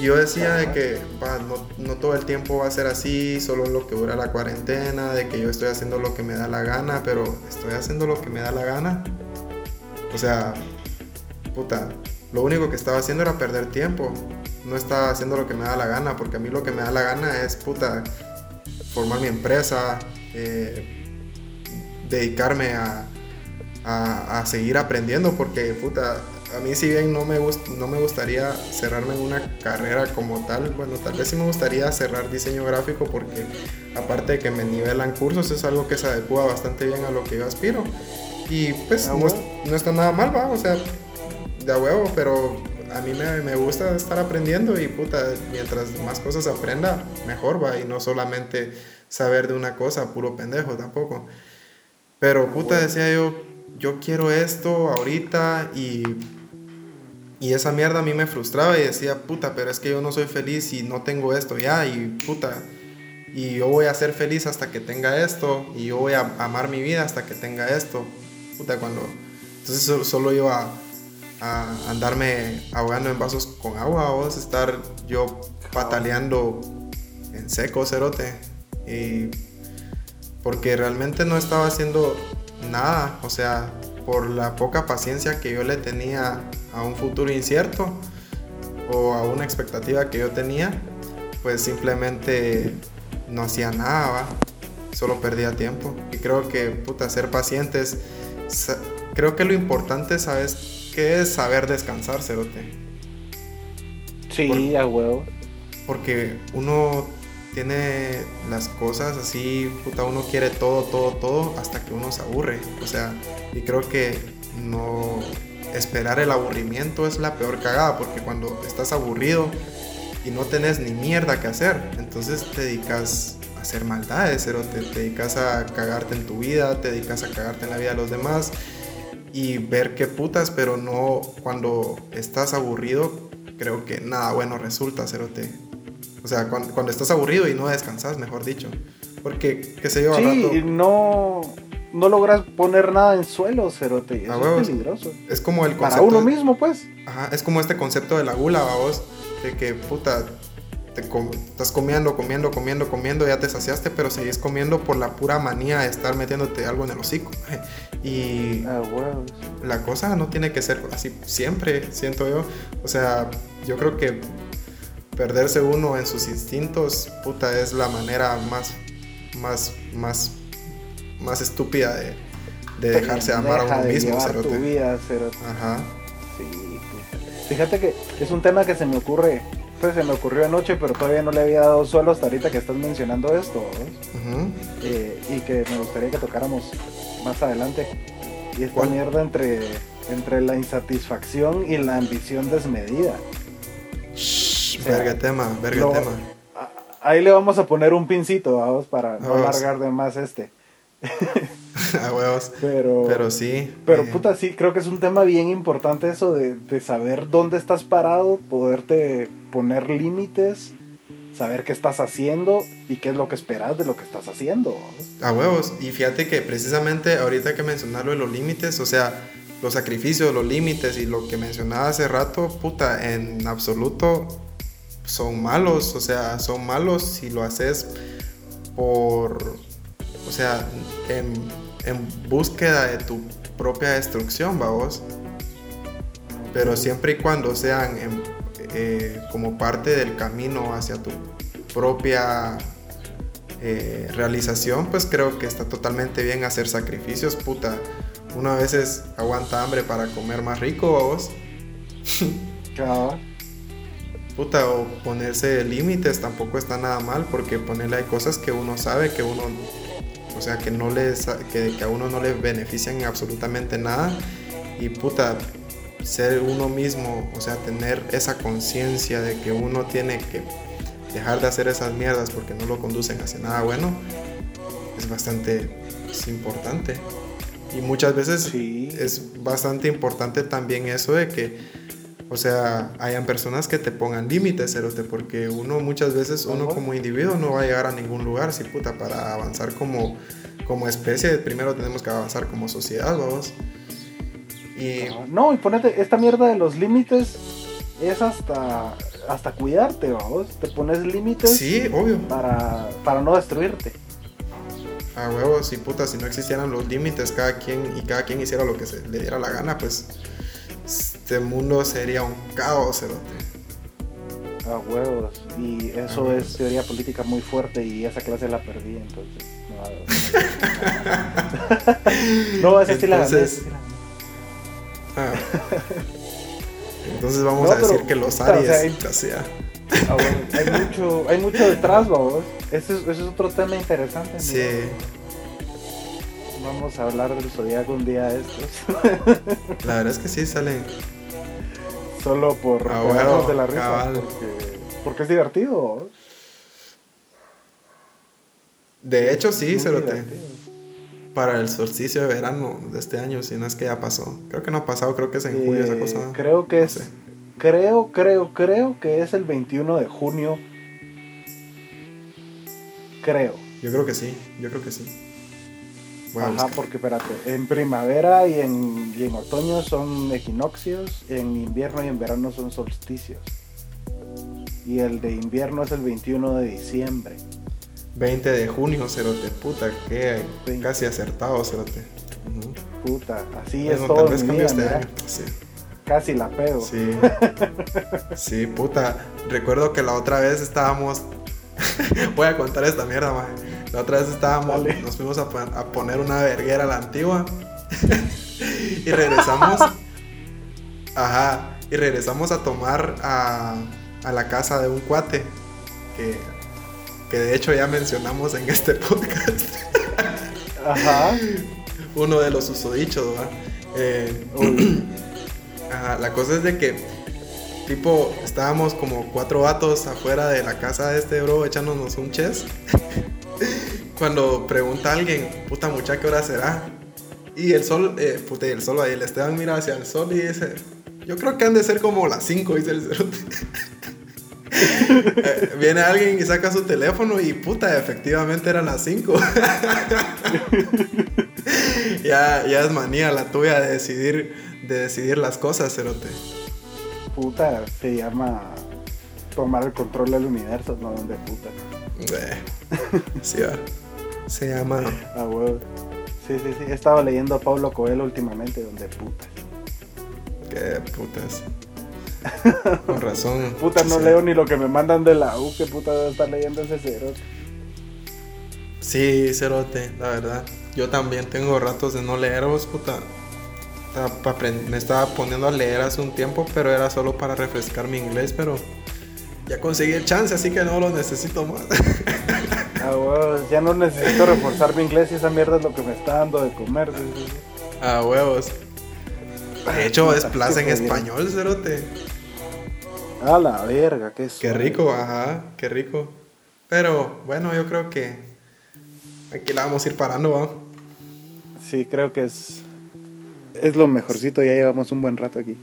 Y yo decía de que no, no, todo el tiempo va a ser así, solo lo que dura la cuarentena, de que yo estoy haciendo lo que me da la gana, pero estoy haciendo lo que me da la gana. O sea, puta, lo único que estaba haciendo era perder tiempo. No estaba haciendo lo que me da la gana, porque a mí lo que me da la gana es, puta, formar mi empresa, eh, dedicarme a, a, a, seguir aprendiendo, porque, puta, a mí si bien no me, gust no me gustaría cerrarme en una carrera como tal, bueno, tal vez sí me gustaría cerrar diseño gráfico, porque aparte de que me nivelan cursos, es algo que se adecua bastante bien a lo que yo aspiro. Y pues no, no, está nada mal, va, o sea, de a huevo, pero a mí me, me, gusta estar aprendiendo y puta, mientras más cosas aprenda, mejor va, y no solamente saber de una cosa, puro pendejo tampoco. Pero puta, decía yo, yo quiero esto ahorita y, y esa mierda a mí me frustraba y decía, puta, pero es que yo no soy feliz y no tengo esto ya, y puta, y yo voy a ser feliz hasta que tenga esto, y yo voy a amar mi vida hasta que tenga esto. Puta, cuando... Entonces solo iba a a andarme ahogando en vasos con agua o estar yo pataleando en seco, cerote. Y porque realmente no estaba haciendo nada, o sea, por la poca paciencia que yo le tenía a un futuro incierto o a una expectativa que yo tenía, pues simplemente no hacía nada, solo perdía tiempo. Y creo que, puta, ser pacientes, creo que lo importante, ¿sabes? Que es saber descansar, Cerote. Sí, a huevo. Porque uno tiene las cosas así, puta, uno quiere todo, todo, todo, hasta que uno se aburre. O sea, y creo que no esperar el aburrimiento es la peor cagada, porque cuando estás aburrido y no tenés ni mierda que hacer, entonces te dedicas a hacer maldades, Cerote, te dedicas a cagarte en tu vida, te dedicas a cagarte en la vida de los demás y ver qué putas, pero no cuando estás aburrido, creo que nada bueno resulta, cerote. O sea, cuando, cuando estás aburrido y no descansas, mejor dicho. Porque, qué sé yo, sí, rato... no, no logras poner nada en suelo, cerote. Eso es peligroso. Es como el concepto... Para uno mismo, pues. Ajá, es como este concepto de la gula, vos. De que, puta, estás comiendo, comiendo, comiendo, comiendo, ya te saciaste, pero seguís comiendo por la pura manía de estar metiéndote algo en el hocico. *laughs* Y ah, la cosa no tiene que ser así siempre, siento yo. O sea, yo creo que perderse uno en sus instintos, puta, es la manera más, más, más, más estúpida de, de dejarse amar a uno mismo. Tu vida, cerote. Ajá. Sí, fíjate que es un tema que se me ocurre pues se me ocurrió anoche, pero todavía no le había dado suelo hasta ahorita que estás mencionando esto. eh, y que me gustaría que tocáramos más adelante. Y esta mierda entre, entre la insatisfacción y la ambición desmedida. Shh, verga tema, verga tema. ahí le vamos a poner un pincito, vamos, para no alargar de más este. *laughs* a huevos. Pero, Pero sí. pero eh, puta, sí, creo que es un tema bien importante eso de, de saber dónde estás parado, poderte poner límites, saber qué estás haciendo y qué es lo que esperas de lo que estás haciendo. A huevos. Y fíjate que precisamente ahorita que mencionar lo de los límites, o sea, los sacrificios, los límites y lo que mencionaba hace rato, puta, en absoluto son malos. O sea, son malos si lo haces por, o sea, en, en búsqueda de tu propia destrucción, vamos. Pero siempre y cuando sean en- eh, como parte del camino hacia tu propia eh, realización, pues creo que está totalmente bien hacer sacrificios, puta. Uno a veces aguanta hambre para comer más rico, vos. Cabal. *laughs* Puta, o ponerse límites tampoco está nada mal, porque ponerle hay cosas que uno sabe que uno, o sea, que no les, que, que a uno no le benefician absolutamente nada. Y puta, ser uno mismo, o sea, tener esa conciencia de que uno tiene que dejar de hacer esas mierdas porque no lo conducen hacia nada bueno, es bastante es importante. Y muchas veces Sí. es bastante importante también eso de que, o sea, hayan personas que te pongan límites, cerote, porque uno muchas veces, uno como individuo no va a llegar a ningún lugar, si puta, para avanzar como, como especie, primero tenemos que avanzar como sociedad, vamos. Y No, y ponete, esta mierda de los límites es hasta, hasta cuidarte, vamos. Te pones límites sí, obvio, para, para no destruirte. a huevos y puta, si no existieran los límites, cada quien y cada quien hiciera lo que se le diera la gana, pues este mundo sería un caos, cerote. A huevos. Y eso es teoría política muy fuerte y esa clase la perdí, entonces. No, *laughs* *laughs* no esa sí la gané. *laughs* Entonces vamos No, a decir pero, que los puta, o Aries, sea, hay- ya sea. Ah, bueno, hay mucho, hay mucho detrás, vamos. Ese es, ese es otro tema interesante. Sí, mira. Vamos a hablar del zodiaco un día de estos. *laughs* la verdad es que sí salen. Solo por Ah, bueno, de la risa. cabal. Porque, porque es divertido. De hecho, sí, Muy cerote. divertido. Para el solsticio de verano de este año, si no es que ya pasó. Creo que no ha pasado, creo que es en julio esa Eh, cosa. Creo que No es. sé. Creo, creo, creo que es el 21 de junio. Creo. Yo creo que sí, yo creo que sí. Ajá, buscar. porque espérate, en primavera y en, y en otoño son equinoccios, en invierno y en verano son solsticios. Y el de invierno es el 21 de diciembre. 20 de junio, cerote. Puta, que casi acertado, cerote. Puta, así Bueno, es todo. tal vez cambió este mira. año. Sí. Casi la pego. Sí. Sí, puta. Recuerdo que la otra vez estábamos. *laughs* Voy a contar esta mierda, man. La otra vez estábamos. Dale. Nos fuimos a, pon- a poner una verguera a la antigua. *laughs* y regresamos. *laughs* Ajá. Y regresamos a tomar a, a la casa de un cuate. Que, que de hecho ya mencionamos en este podcast. *laughs* Ajá. Uno de los susodichos, ¿va? Eh, *clears throat* Ajá, la cosa es de que, tipo, estábamos como cuatro vatos afuera de la casa de este bro echándonos un chess. *laughs* Cuando pregunta a alguien, puta muchacha, ¿qué hora será? Y el sol, eh, puta, y el sol ahí, el Esteban mira hacia el sol y dice, yo creo que han de ser como las 5, dice el *laughs* cerote. Eh, Viene alguien y saca su teléfono y puta, efectivamente eran las 5. *laughs* ya, ya es manía la tuya de decidir, de decidir las cosas, cerote. puta, se llama tomar el control del universo, no de puta. Eh, Sí, va. Se llama. Ah, huevo. Sí, sí, sí. He estado leyendo a Pablo Coelho últimamente, donde puta. Qué putas. Con razón. Puta, no Sí. leo ni lo que me mandan de la U, que puta debe estar leyendo ese cero. Sí, cerote, la verdad. Yo también tengo ratos de no leer, vos, puta. Me estaba poniendo a leer hace un tiempo, pero era solo para refrescar mi inglés, pero ya conseguí el chance, así que no lo necesito más. *laughs* Ah, huevo, ya no necesito reforzar mi inglés y esa mierda es lo que me está dando de comer. sí, sí, sí. A huevos. De hecho, es Puta, plaza en español, cerote. A la verga, qué Qué suave. rico, ajá, qué rico. Pero bueno, yo creo que aquí la vamos a ir parando, ¿va? Sí, creo que es, es lo mejorcito. Ya llevamos un buen rato aquí.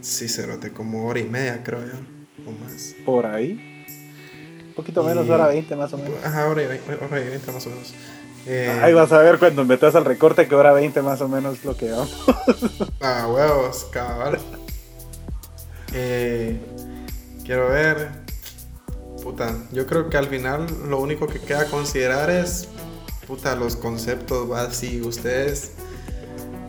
Sí, cerote, como hora y media, creo yo. O más. Por ahí. Un poquito menos, hora 20 más o menos. Ajá, hora y 20, hora y 20 más o menos. Eh, Ahí vas a ver cuando metas al recorte que hora 20 más o menos lo que vamos. *laughs* Ah, huevos, cabal. Eh, quiero ver. Puta, yo creo que al final lo único que queda considerar es. Puta, los conceptos, va. Si ustedes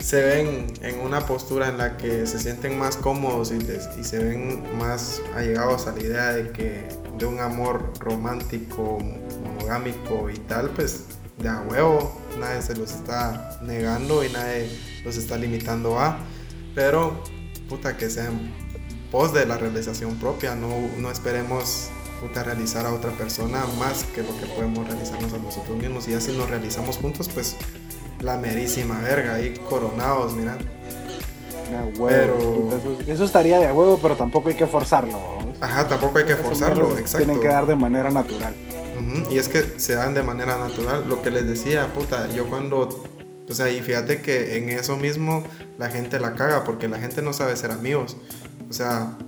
se ven en una postura en la que se sienten más cómodos y, se ven más allegados a la idea de que de un amor romántico, monogámico y tal, pues de huevo, nadie se los está negando y nadie los está limitando a, pero puta que sea en pos de la realización propia, no, no esperemos puta realizar a otra persona más que lo que podemos realizarnos a nosotros mismos y así nos realizamos juntos, pues la merísima verga, ahí coronados, mira. A huevo. Pero- Eso, estaría de a huevo, pero tampoco hay que forzarlo. Ajá, tampoco hay que forzarlo, exacto. Tienen que dar de manera natural. Y es que se dan de manera natural. Lo que les decía, puta, yo cuando. O sea, y fíjate que en eso mismo la gente la caga porque la gente no sabe ser amigos. O sea,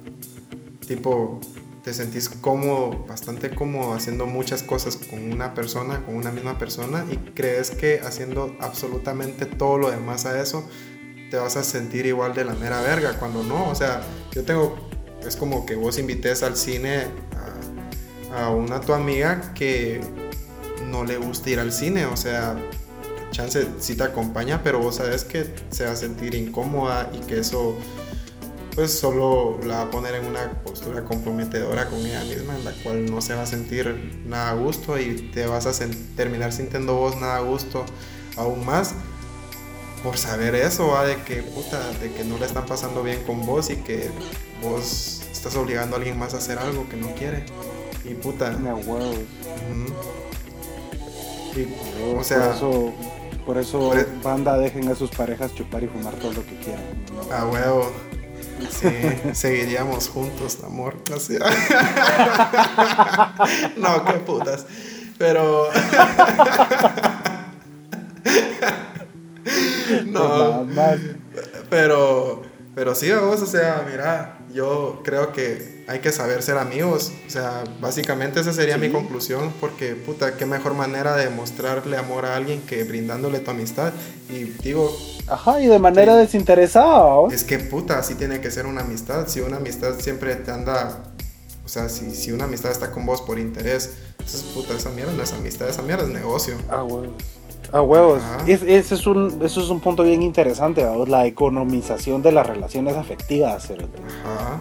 tipo, te sentís cómodo, bastante cómodo haciendo muchas cosas con una persona, con una misma persona y crees que haciendo absolutamente todo lo demás a eso te vas a sentir igual de la mera verga cuando no. O sea, yo tengo. Es como que vos invites al cine a, una tu amiga que no le gusta ir al cine, o sea, chance sí te acompaña, pero vos sabes que se va a sentir incómoda y que eso pues solo la va a poner en una postura comprometedora con ella misma en la cual no se va a sentir nada a gusto y te vas a terminar sintiendo vos nada a gusto aún más por saber eso, ¿va? de que puta, de que no le están pasando bien con vos y que vos estás obligando a alguien más a hacer algo que no quiere. Y puta. Ujú. Y, Por o sea, eso, por eso por e- banda, dejen a sus parejas chupar y fumar todo lo que quieran. ¿no? a huevo. Sí, seguiríamos juntos, amor. Así. *laughs* no, qué putas. Pero. *laughs* no, pero. Pero sí, vos, o sea, mira, yo creo que hay que saber ser amigos. O sea, básicamente esa sería mi Sí. conclusión, porque, puta, qué mejor manera de mostrarle amor a alguien que brindándole tu amistad. Y digo, Ajá, y de manera desinteresada. ¿o? es que, puta, así tiene que ser una amistad. Si una amistad siempre te anda. O sea, si, si una amistad está con vos por interés, entonces, puta, esa mierda no es amistad, esa mierda es negocio. A huevos. A huevos. Es- ese es un, eso es un punto bien interesante, ¿vamos? la economización de las relaciones afectivas. cerote. Ajá.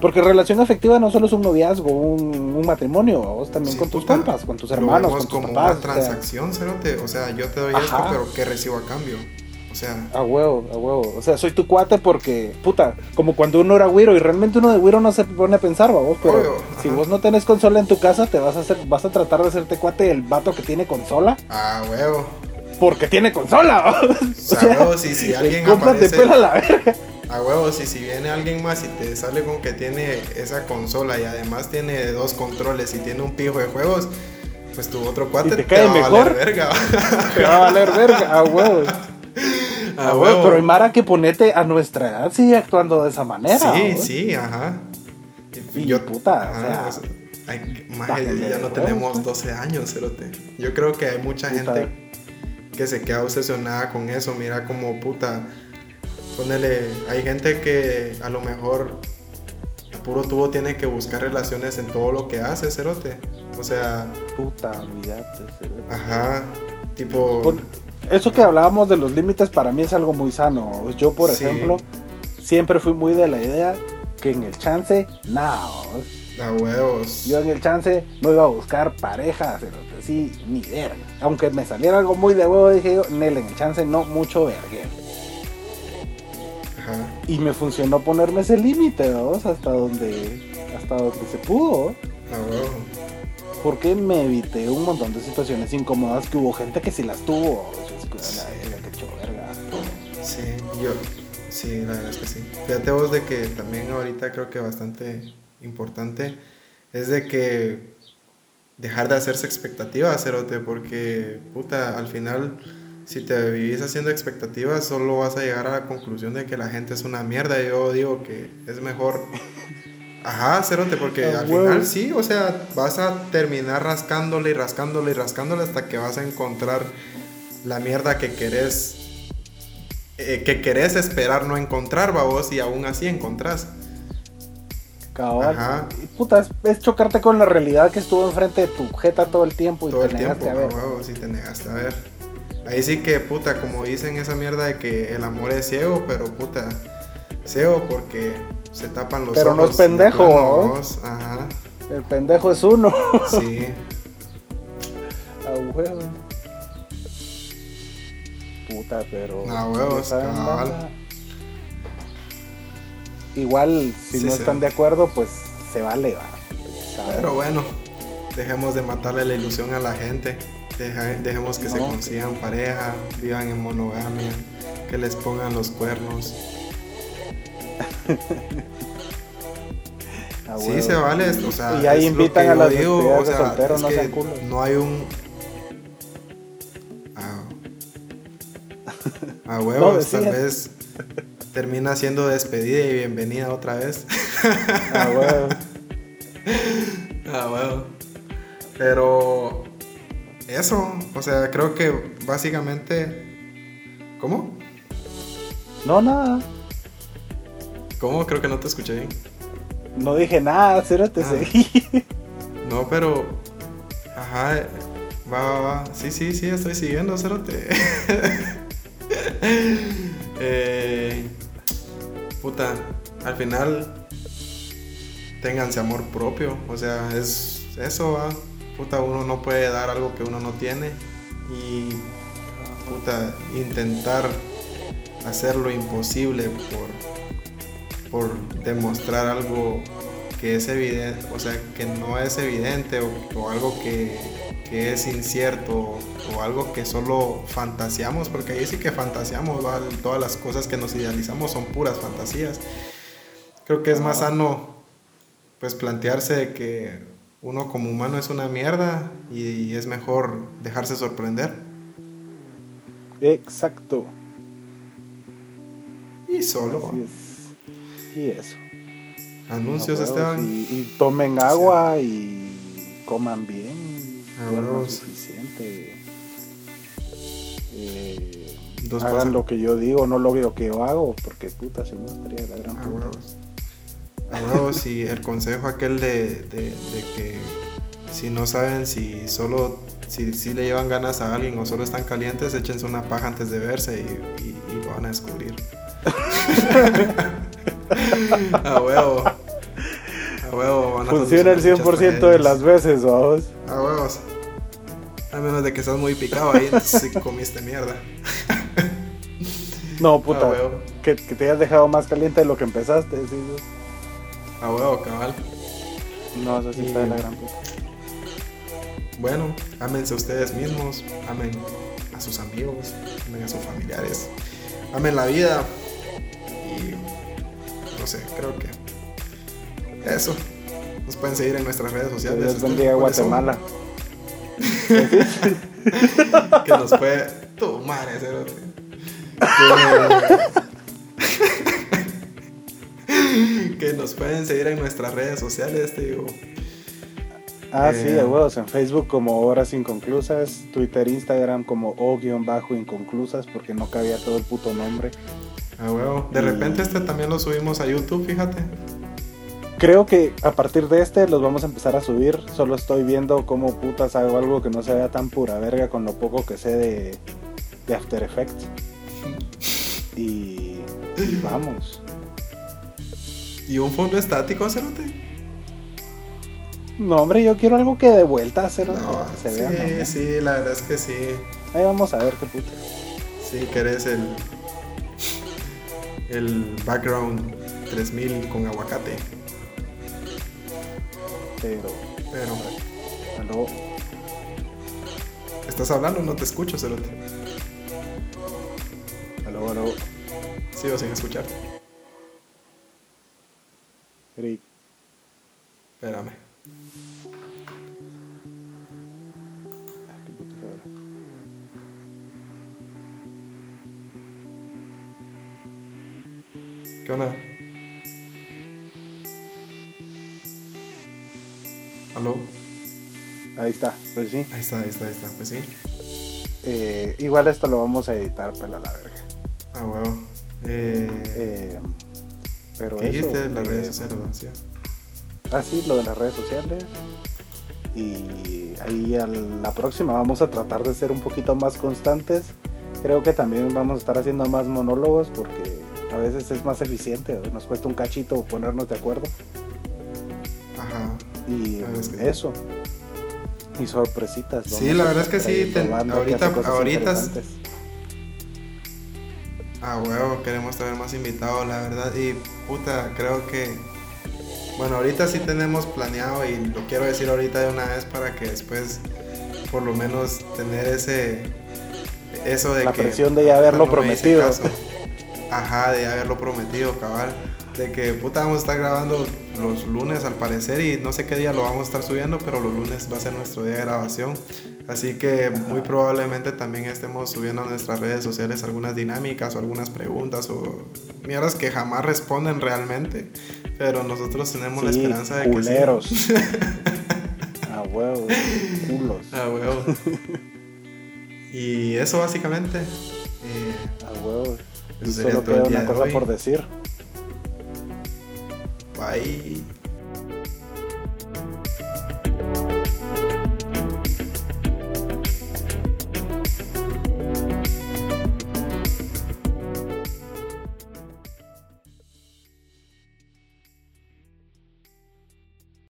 Porque relación afectiva no solo es un noviazgo, un, un matrimonio, ¿vos? también Sí, con tus puta, compas, con tus hermanos, con tus como papás. una o sea, transacción, cerote. O sea, yo te doy esto, pero ¿qué recibo a cambio? O sea, A huevo, a huevo. O sea, soy tu cuate porque, puta, como cuando uno era güiro y realmente uno de güiro no se pone a pensar, vos, pero Obvio, si ajá. vos no tenés consola en tu casa, te vas a hacer, vas a tratar de hacerte cuate del vato que tiene consola a huevo. porque tiene consola. ¿vos? *laughs* O sea, a huevo, si, si alguien aparece. pela la verga. A huevos, si, si viene alguien más y te sale con que tiene esa consola y además tiene dos controles y tiene un pijo de juegos, pues tu otro cuate ¿Y te cae va a valer mejor? verga. Te va a valer verga, a huevo. *laughs* A A huevo, huevo. pero hay Mara que ponete a nuestra edad sigue actuando de esa manera. Sí, sí, ajá. Sí, puta, o sea, es- ay, maje, ya no huevos, tenemos pues. 12 años, cerote. Yo creo que hay mucha Puta. gente que se queda obsesionada con eso. Mira como puta. Ponele, hay gente que a lo mejor a puro tubo tiene que buscar relaciones en todo lo que hace, cerote. O sea, Puta, olvídate. cerote. ajá, tipo... Por- eso que hablábamos de los límites para mí es algo muy sano. Yo, por Sí. ejemplo, siempre fui muy de la idea que en el chance, no. A huevos. Yo en el chance no iba a buscar pareja, pero sí, ni verga. Aunque me saliera algo muy de huevo, dije yo, Nel, en el chance no mucho verguero. Ajá. Y me funcionó ponerme ese límite, ¿vos? Hasta donde, hasta donde se pudo. A huevo. Porque me evité un montón de situaciones incómodas que hubo gente que sí las tuvo. Es que, Sí. Sí, yo, sí, la verdad es que sí. Fíjate vos de que también ahorita creo que bastante importante es de que dejar de hacerse expectativas, cerote, porque, puta, al final, si te vivís haciendo expectativas, solo vas a llegar a la conclusión de que la gente es una mierda. Yo digo que es mejor. Ajá, cerote, porque al final sí, o sea, vas a terminar rascándole y rascándole y rascándole hasta que vas a encontrar la mierda que querés. eh, que querés esperar no encontrar, babos, y aún así encontrás. Cabal. Ajá. Y, Puta, es, es chocarte con la realidad que estuvo enfrente de tu jeta todo el tiempo y todo te el tiempo, negaste a ver. huevo, si te negaste a ver. Ahí sí que, puta, como dicen esa mierda de que el amor es ciego, pero puta, ciego porque se tapan los Pero no ojos. es pendejo, de plano, ¿no? Ajá, El pendejo es uno. sí. *laughs* A huevo. Puta, pero. A huevos, cabal. Igual, si Sí, no sí. están de acuerdo, pues se vale, va. Pero bueno, dejemos de matarle la ilusión a la gente. Deja- dejemos que se consigan pareja, vivan en monogamia, que les pongan los cuernos. A *laughs* Sí, se vale, o sea, Y ahí es lo invitan que a las digo, o sea, es no que no hay un ah, a No, huevos, tal decías. vez termina siendo despedida y bienvenida otra vez. A. Ah, bueno. *laughs* Pero eso, o sea, creo que básicamente ¿Cómo? No, nada. ¿Cómo? Creo que no te escuché bien. No dije nada, cero te Ah. seguí. No, pero. Ajá. Va, va, va. Sí, sí, sí, estoy siguiendo, Cerote. *laughs* eh, puta, al final. Ténganse amor propio. O sea, es eso, va. Puta, uno no puede dar algo que uno no tiene. Y. Puta, intentar hacer lo imposible por. por demostrar algo que es evidente, o sea, que no es evidente o, o algo que, que es incierto o, o algo que solo fantaseamos, porque ahí sí que fantaseamos, todas las cosas que nos idealizamos son puras fantasías. Creo que es más sano pues plantearse de que uno como humano es una mierda y, es mejor dejarse sorprender. Exacto. Y solo Así es. Y eso. anuncios, A huevos, Esteban. Y, y tomen agua y coman bien. A duerman huevos. suficiente. Eh, Dos hagan pasan- lo que yo digo, no lo que yo hago, porque puta, si no estaría la gran A puta. Huevos, y el consejo aquel de, de- de que si no saben si solo si, si le llevan ganas a alguien o solo están calientes, échense una paja antes de verse y, y- y lo van a descubrir. *laughs* a huevo. A huevo. van a Funciona el solucionar 100% muchas de las veces, vamos. A huevos. A menos de que estás muy picado ahí, si comiste mierda. No, puta. Que, que te hayas dejado más caliente de lo que empezaste. ¿sí? A huevo, cabal. No, eso sí está de la gran puta. Bueno, ámense ustedes mismos, amen a sus amigos, amen a sus familiares, amen la vida y no sé, creo que eso. Nos pueden seguir en nuestras redes sociales. Dios bendiga. Guatemala. *laughs* Que nos puede. Tu madre, cerote. Que... *laughs* que nos pueden seguir en nuestras redes sociales, te digo. Ah, Eh, sí, de huevos. En Facebook como Horas Inconclusas, Twitter, Instagram como O-Inconclusas, porque no cabía todo el puto nombre. A huevo. De Y- repente este también lo subimos a YouTube, fíjate. Creo que a partir de este los vamos a empezar a subir. Solo estoy viendo cómo putas hago algo que no se vea tan pura verga con lo poco que sé de, de After Effects. Y, y vamos. ¿Y un fondo estático, cerote? No, hombre, yo quiero algo que de vuelta hacer No, se sí, vea. ¿no? sí, la verdad es que sí. Ahí vamos a ver qué puta. Sí, que eres el. El background 3000 con aguacate. Pero, Pero, aló. ¿estás hablando? No te escucho, cerote. Aló, aló. Sigo sin escuchar. Rick. Espérame. ¿Qué onda? ¿Aló? Ahí está, pues sí. Ahí está, ahí está, ahí está, pues sí. Eh, igual esto lo vamos a editar, para la verga. Ah, bueno. Eh, eh pero ¿Qué eso, las eh, redes sociales? Sí. Ah, sí, lo de las redes sociales. Y ahí a la próxima vamos a tratar de ser un poquito más constantes. Creo que también vamos a estar haciendo más monólogos porque a veces es más eficiente. Nos cuesta un cachito ponernos de acuerdo. Ajá. Y que eso. Y sorpresitas. Sí, la verdad es que sí, ten- que ahorita- Ah, huevo, queremos tener más invitados, la verdad. Y puta, creo que. Bueno, ahorita sí tenemos planeado y lo quiero decir ahorita de una vez para que después, por lo menos, tener ese. Eso de La que. presión de ya haberlo no prometido. caso. Ajá, de ya haberlo prometido, cabal. De que puta vamos a estar grabando los lunes al parecer y no sé qué día lo vamos a estar subiendo, pero los lunes va a ser nuestro día de grabación. Así que muy probablemente también estemos subiendo a nuestras redes sociales algunas dinámicas o algunas preguntas o mierdas que jamás responden realmente. Pero nosotros tenemos la esperanza de que culeros. sí. *laughs* A huevo, culos. Ah, huevo. y eso básicamente. eh, A huevo. Y Eso sería solo todo el queda día una cosa por decir. bye.